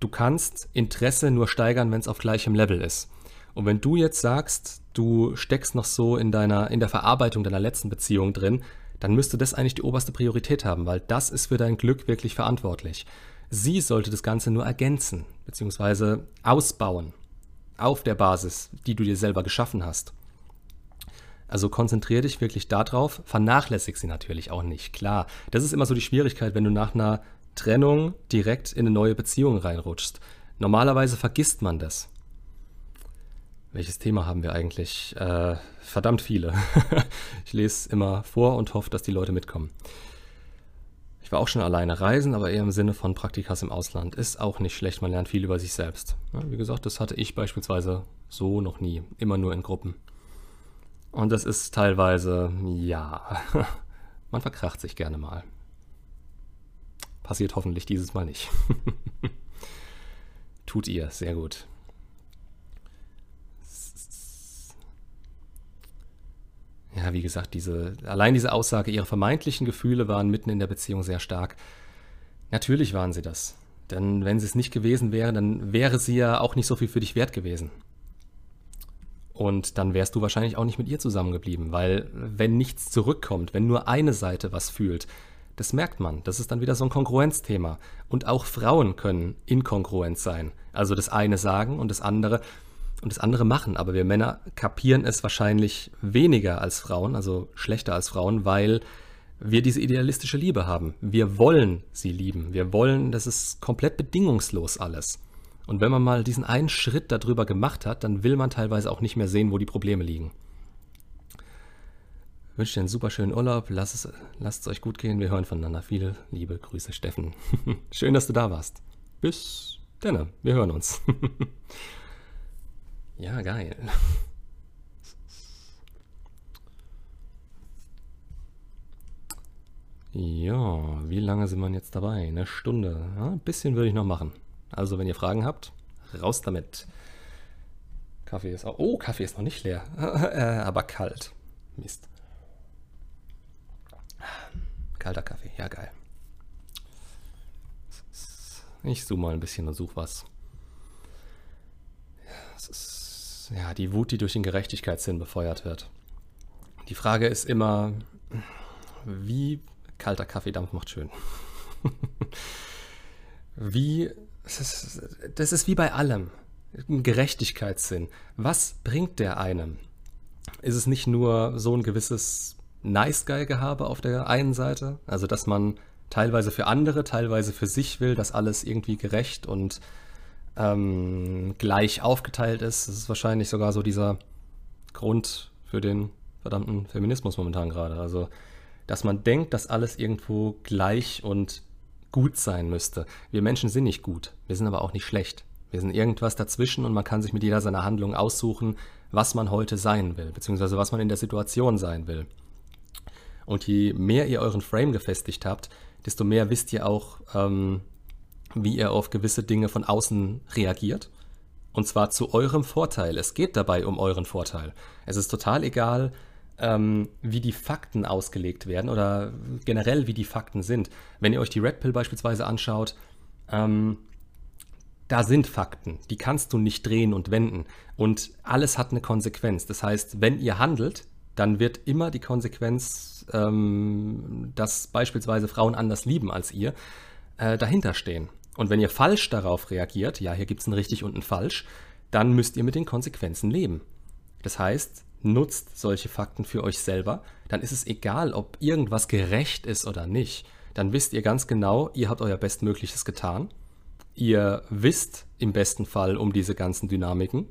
du kannst Interesse nur steigern, wenn es auf gleichem Level ist. Und wenn du jetzt sagst, du steckst noch so in deiner, in der Verarbeitung deiner letzten Beziehung drin, dann müsste das eigentlich die oberste Priorität haben, weil das ist für dein Glück wirklich verantwortlich. Sie sollte das Ganze nur ergänzen bzw. ausbauen auf der Basis, die du dir selber geschaffen hast. Also konzentriere dich wirklich darauf, vernachlässig sie natürlich auch nicht. Klar, das ist immer so die Schwierigkeit, wenn du nach einer Trennung direkt in eine neue Beziehung reinrutschst. Normalerweise vergisst man das. Welches Thema haben wir eigentlich? Äh, verdammt viele. ich lese immer vor und hoffe, dass die Leute mitkommen. Ich war auch schon alleine reisen, aber eher im Sinne von Praktikas im Ausland. Ist auch nicht schlecht, man lernt viel über sich selbst. Wie gesagt, das hatte ich beispielsweise so noch nie. Immer nur in Gruppen. Und das ist teilweise, ja, man verkracht sich gerne mal. Passiert hoffentlich dieses Mal nicht. Tut ihr, sehr gut. ja, wie gesagt, diese, allein diese Aussage, ihre vermeintlichen Gefühle waren mitten in der Beziehung sehr stark. Natürlich waren sie das. Denn wenn sie es nicht gewesen wäre, dann wäre sie ja auch nicht so viel für dich wert gewesen. Und dann wärst du wahrscheinlich auch nicht mit ihr zusammengeblieben, weil wenn nichts zurückkommt, wenn nur eine Seite was fühlt, das merkt man. Das ist dann wieder so ein Konkurrenzthema. Und auch Frauen können inkongruent sein. Also das eine sagen und das andere, und das andere machen. Aber wir Männer kapieren es wahrscheinlich weniger als Frauen, also schlechter als Frauen, weil wir diese idealistische Liebe haben. Wir wollen sie lieben. Wir wollen, das ist komplett bedingungslos alles. Und wenn man mal diesen einen Schritt darüber gemacht hat, dann will man teilweise auch nicht mehr sehen, wo die Probleme liegen. Ich wünsche dir einen super schönen Urlaub, lasst es, lasst es euch gut gehen, wir hören voneinander. Viele liebe Grüße, Steffen. Schön, dass du da warst. Bis denne, wir hören uns. ja, geil. Ja, wie lange sind wir jetzt dabei? Eine Stunde. Ja, ein bisschen würde ich noch machen. Also, wenn ihr Fragen habt, raus damit. Kaffee ist auch. Oh, Kaffee ist noch nicht leer. Äh, aber kalt. Mist. Kalter Kaffee, ja geil. Ich zoome mal ein bisschen und suche was. Ist, ja, die Wut, die durch den Gerechtigkeitssinn befeuert wird. Die Frage ist immer, wie kalter Kaffeedampf macht schön. wie, das ist, das ist wie bei allem. Ein Gerechtigkeitssinn. Was bringt der einem? Ist es nicht nur so ein gewisses Nice-Guy-Gehabe auf der einen Seite? Also, dass man teilweise für andere, teilweise für sich will, dass alles irgendwie gerecht und ähm, gleich aufgeteilt ist. Das ist wahrscheinlich sogar so dieser Grund für den verdammten Feminismus momentan gerade. Also, dass man denkt, dass alles irgendwo gleich und gut sein müsste. Wir Menschen sind nicht gut, wir sind aber auch nicht schlecht. Wir sind irgendwas dazwischen und man kann sich mit jeder seiner Handlungen aussuchen, was man heute sein will, beziehungsweise was man in der Situation sein will. Und je mehr ihr euren Frame gefestigt habt, desto mehr wisst ihr auch, ähm, wie ihr auf gewisse Dinge von außen reagiert. Und zwar zu eurem Vorteil. Es geht dabei um euren Vorteil. Es ist total egal, ähm, wie die Fakten ausgelegt werden oder generell wie die Fakten sind. Wenn ihr euch die Red Pill beispielsweise anschaut, ähm, da sind Fakten, die kannst du nicht drehen und wenden. Und alles hat eine Konsequenz. Das heißt, wenn ihr handelt, dann wird immer die Konsequenz, ähm, dass beispielsweise Frauen anders lieben als ihr, äh, dahinter stehen. Und wenn ihr falsch darauf reagiert, ja, hier gibt es ein richtig und ein falsch, dann müsst ihr mit den Konsequenzen leben. Das heißt, nutzt solche Fakten für euch selber, dann ist es egal, ob irgendwas gerecht ist oder nicht. Dann wisst ihr ganz genau, ihr habt euer Bestmögliches getan. Ihr wisst im besten Fall um diese ganzen Dynamiken.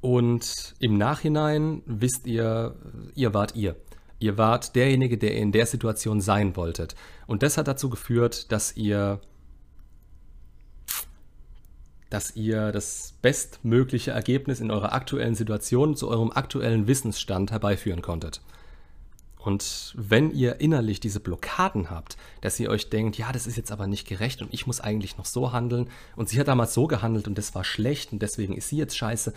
Und im Nachhinein wisst ihr, ihr wart ihr. Ihr wart derjenige, der in der Situation sein wolltet. Und das hat dazu geführt, dass ihr dass ihr das bestmögliche Ergebnis in eurer aktuellen Situation zu eurem aktuellen Wissensstand herbeiführen konntet. Und wenn ihr innerlich diese Blockaden habt, dass ihr euch denkt, ja, das ist jetzt aber nicht gerecht und ich muss eigentlich noch so handeln und sie hat damals so gehandelt und das war schlecht und deswegen ist sie jetzt scheiße.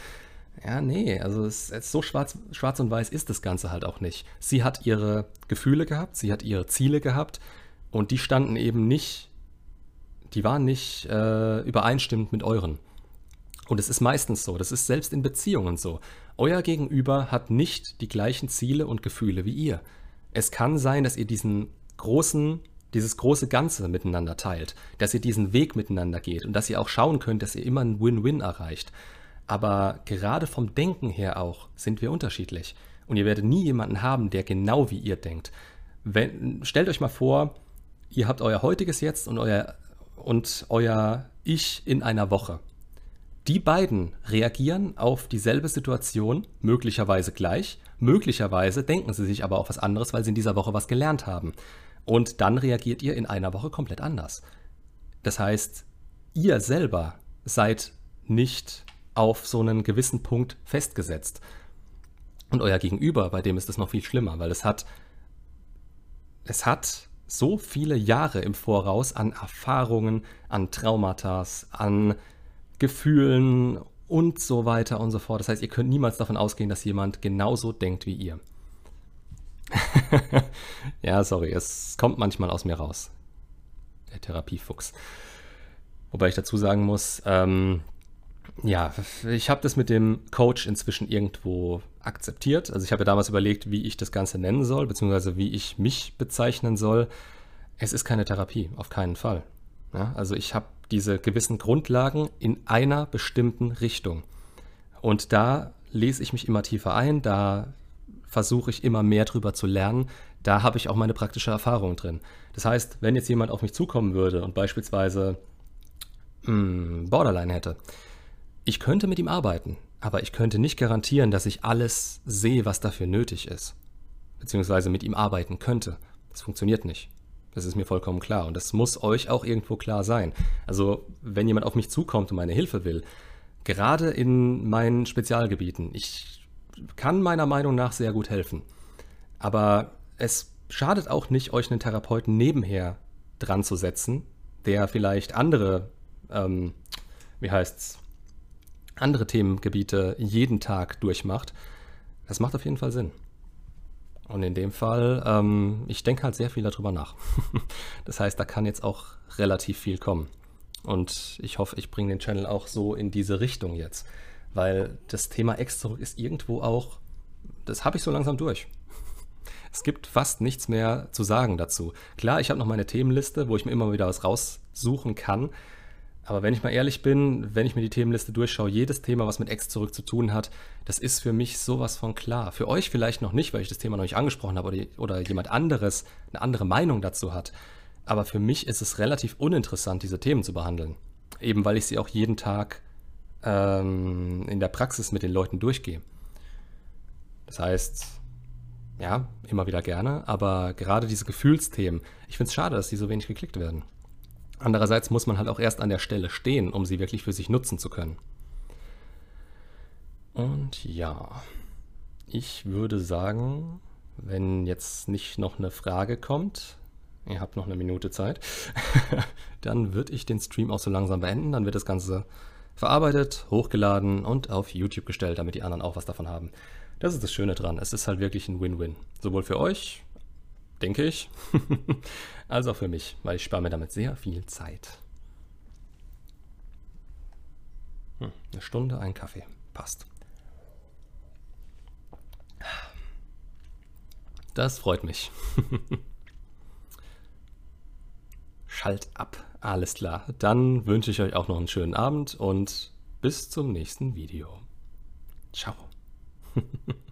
Ja, nee, also es, es so schwarz, schwarz und weiß ist das Ganze halt auch nicht. Sie hat ihre Gefühle gehabt, sie hat ihre Ziele gehabt und die standen eben nicht die waren nicht äh, übereinstimmend mit euren. Und es ist meistens so, das ist selbst in Beziehungen so. Euer Gegenüber hat nicht die gleichen Ziele und Gefühle wie ihr. Es kann sein, dass ihr diesen großen, dieses große Ganze miteinander teilt, dass ihr diesen Weg miteinander geht und dass ihr auch schauen könnt, dass ihr immer ein Win-Win erreicht. Aber gerade vom Denken her auch sind wir unterschiedlich. Und ihr werdet nie jemanden haben, der genau wie ihr denkt. Wenn, stellt euch mal vor, ihr habt euer heutiges Jetzt und euer und euer Ich in einer Woche. Die beiden reagieren auf dieselbe Situation, möglicherweise gleich, möglicherweise denken sie sich aber auf was anderes, weil sie in dieser Woche was gelernt haben. Und dann reagiert ihr in einer Woche komplett anders. Das heißt, ihr selber seid nicht auf so einen gewissen Punkt festgesetzt. Und euer Gegenüber, bei dem ist es noch viel schlimmer, weil es hat, es hat so viele Jahre im Voraus an Erfahrungen, an Traumata, an Gefühlen und so weiter und so fort. Das heißt, ihr könnt niemals davon ausgehen, dass jemand genauso denkt wie ihr. ja, sorry, es kommt manchmal aus mir raus. Der Therapiefuchs. Wobei ich dazu sagen muss, ähm, ja, ich habe das mit dem Coach inzwischen irgendwo akzeptiert. Also ich habe ja damals überlegt, wie ich das Ganze nennen soll, beziehungsweise wie ich mich bezeichnen soll. Es ist keine Therapie, auf keinen Fall. Ja, also ich habe diese gewissen Grundlagen in einer bestimmten Richtung. Und da lese ich mich immer tiefer ein, da versuche ich immer mehr drüber zu lernen. Da habe ich auch meine praktische Erfahrung drin. Das heißt, wenn jetzt jemand auf mich zukommen würde und beispielsweise mh, hm, Borderline hätte, ich könnte mit ihm arbeiten, aber ich könnte nicht garantieren, dass ich alles sehe, was dafür nötig ist. Beziehungsweise mit ihm arbeiten könnte. Das funktioniert nicht. Das ist mir vollkommen klar. Und das muss euch auch irgendwo klar sein. Also, wenn jemand auf mich zukommt und meine Hilfe will, gerade in meinen Spezialgebieten, ich kann meiner Meinung nach sehr gut helfen. Aber es schadet auch nicht, euch einen Therapeuten nebenher dran zu setzen, der vielleicht andere, ähm, wie heißt's, andere Themengebiete jeden Tag durchmacht. Das macht auf jeden Fall Sinn. Und in dem Fall, ähm, ich denke halt sehr viel darüber nach. das heißt, da kann jetzt auch relativ viel kommen. Und ich hoffe, ich bringe den Channel auch so in diese Richtung jetzt. Weil das Thema Ex zurück ist irgendwo auch, das habe ich so langsam durch. Es gibt fast nichts mehr zu sagen dazu. Klar, ich habe noch meine Themenliste, wo ich mir immer wieder was raussuchen kann. Aber wenn ich mal ehrlich bin, wenn ich mir die Themenliste durchschaue, jedes Thema, was mit Ex zurück zu tun hat, das ist für mich sowas von klar. Für euch vielleicht noch nicht, weil ich das Thema noch nicht angesprochen habe oder, oder jemand anderes eine andere Meinung dazu hat. Aber für mich ist es relativ uninteressant, diese Themen zu behandeln. Eben weil ich sie auch jeden Tag ähm, in der Praxis mit den Leuten durchgehe. Das heißt, ja, immer wieder gerne, aber gerade diese Gefühlsthemen, ich finde es schade, dass die so wenig geklickt werden. Andererseits muss man halt auch erst an der Stelle stehen, um sie wirklich für sich nutzen zu können. Und ja, ich würde sagen, wenn jetzt nicht noch eine Frage kommt, ihr habt noch eine Minute Zeit, dann würde ich den Stream auch so langsam beenden. Dann wird das Ganze verarbeitet, hochgeladen und auf YouTube gestellt, damit die anderen auch was davon haben. Das ist das Schöne dran. Es ist halt wirklich ein Win-Win. Sowohl für euch, denke ich, als auch für mich, weil ich spare mir damit sehr viel Zeit. Hm, eine Stunde, ein Kaffee. Passt. Das freut mich. Schalt ab. Alles klar. Dann wünsche ich euch auch noch einen schönen Abend und bis zum nächsten Video. Ciao.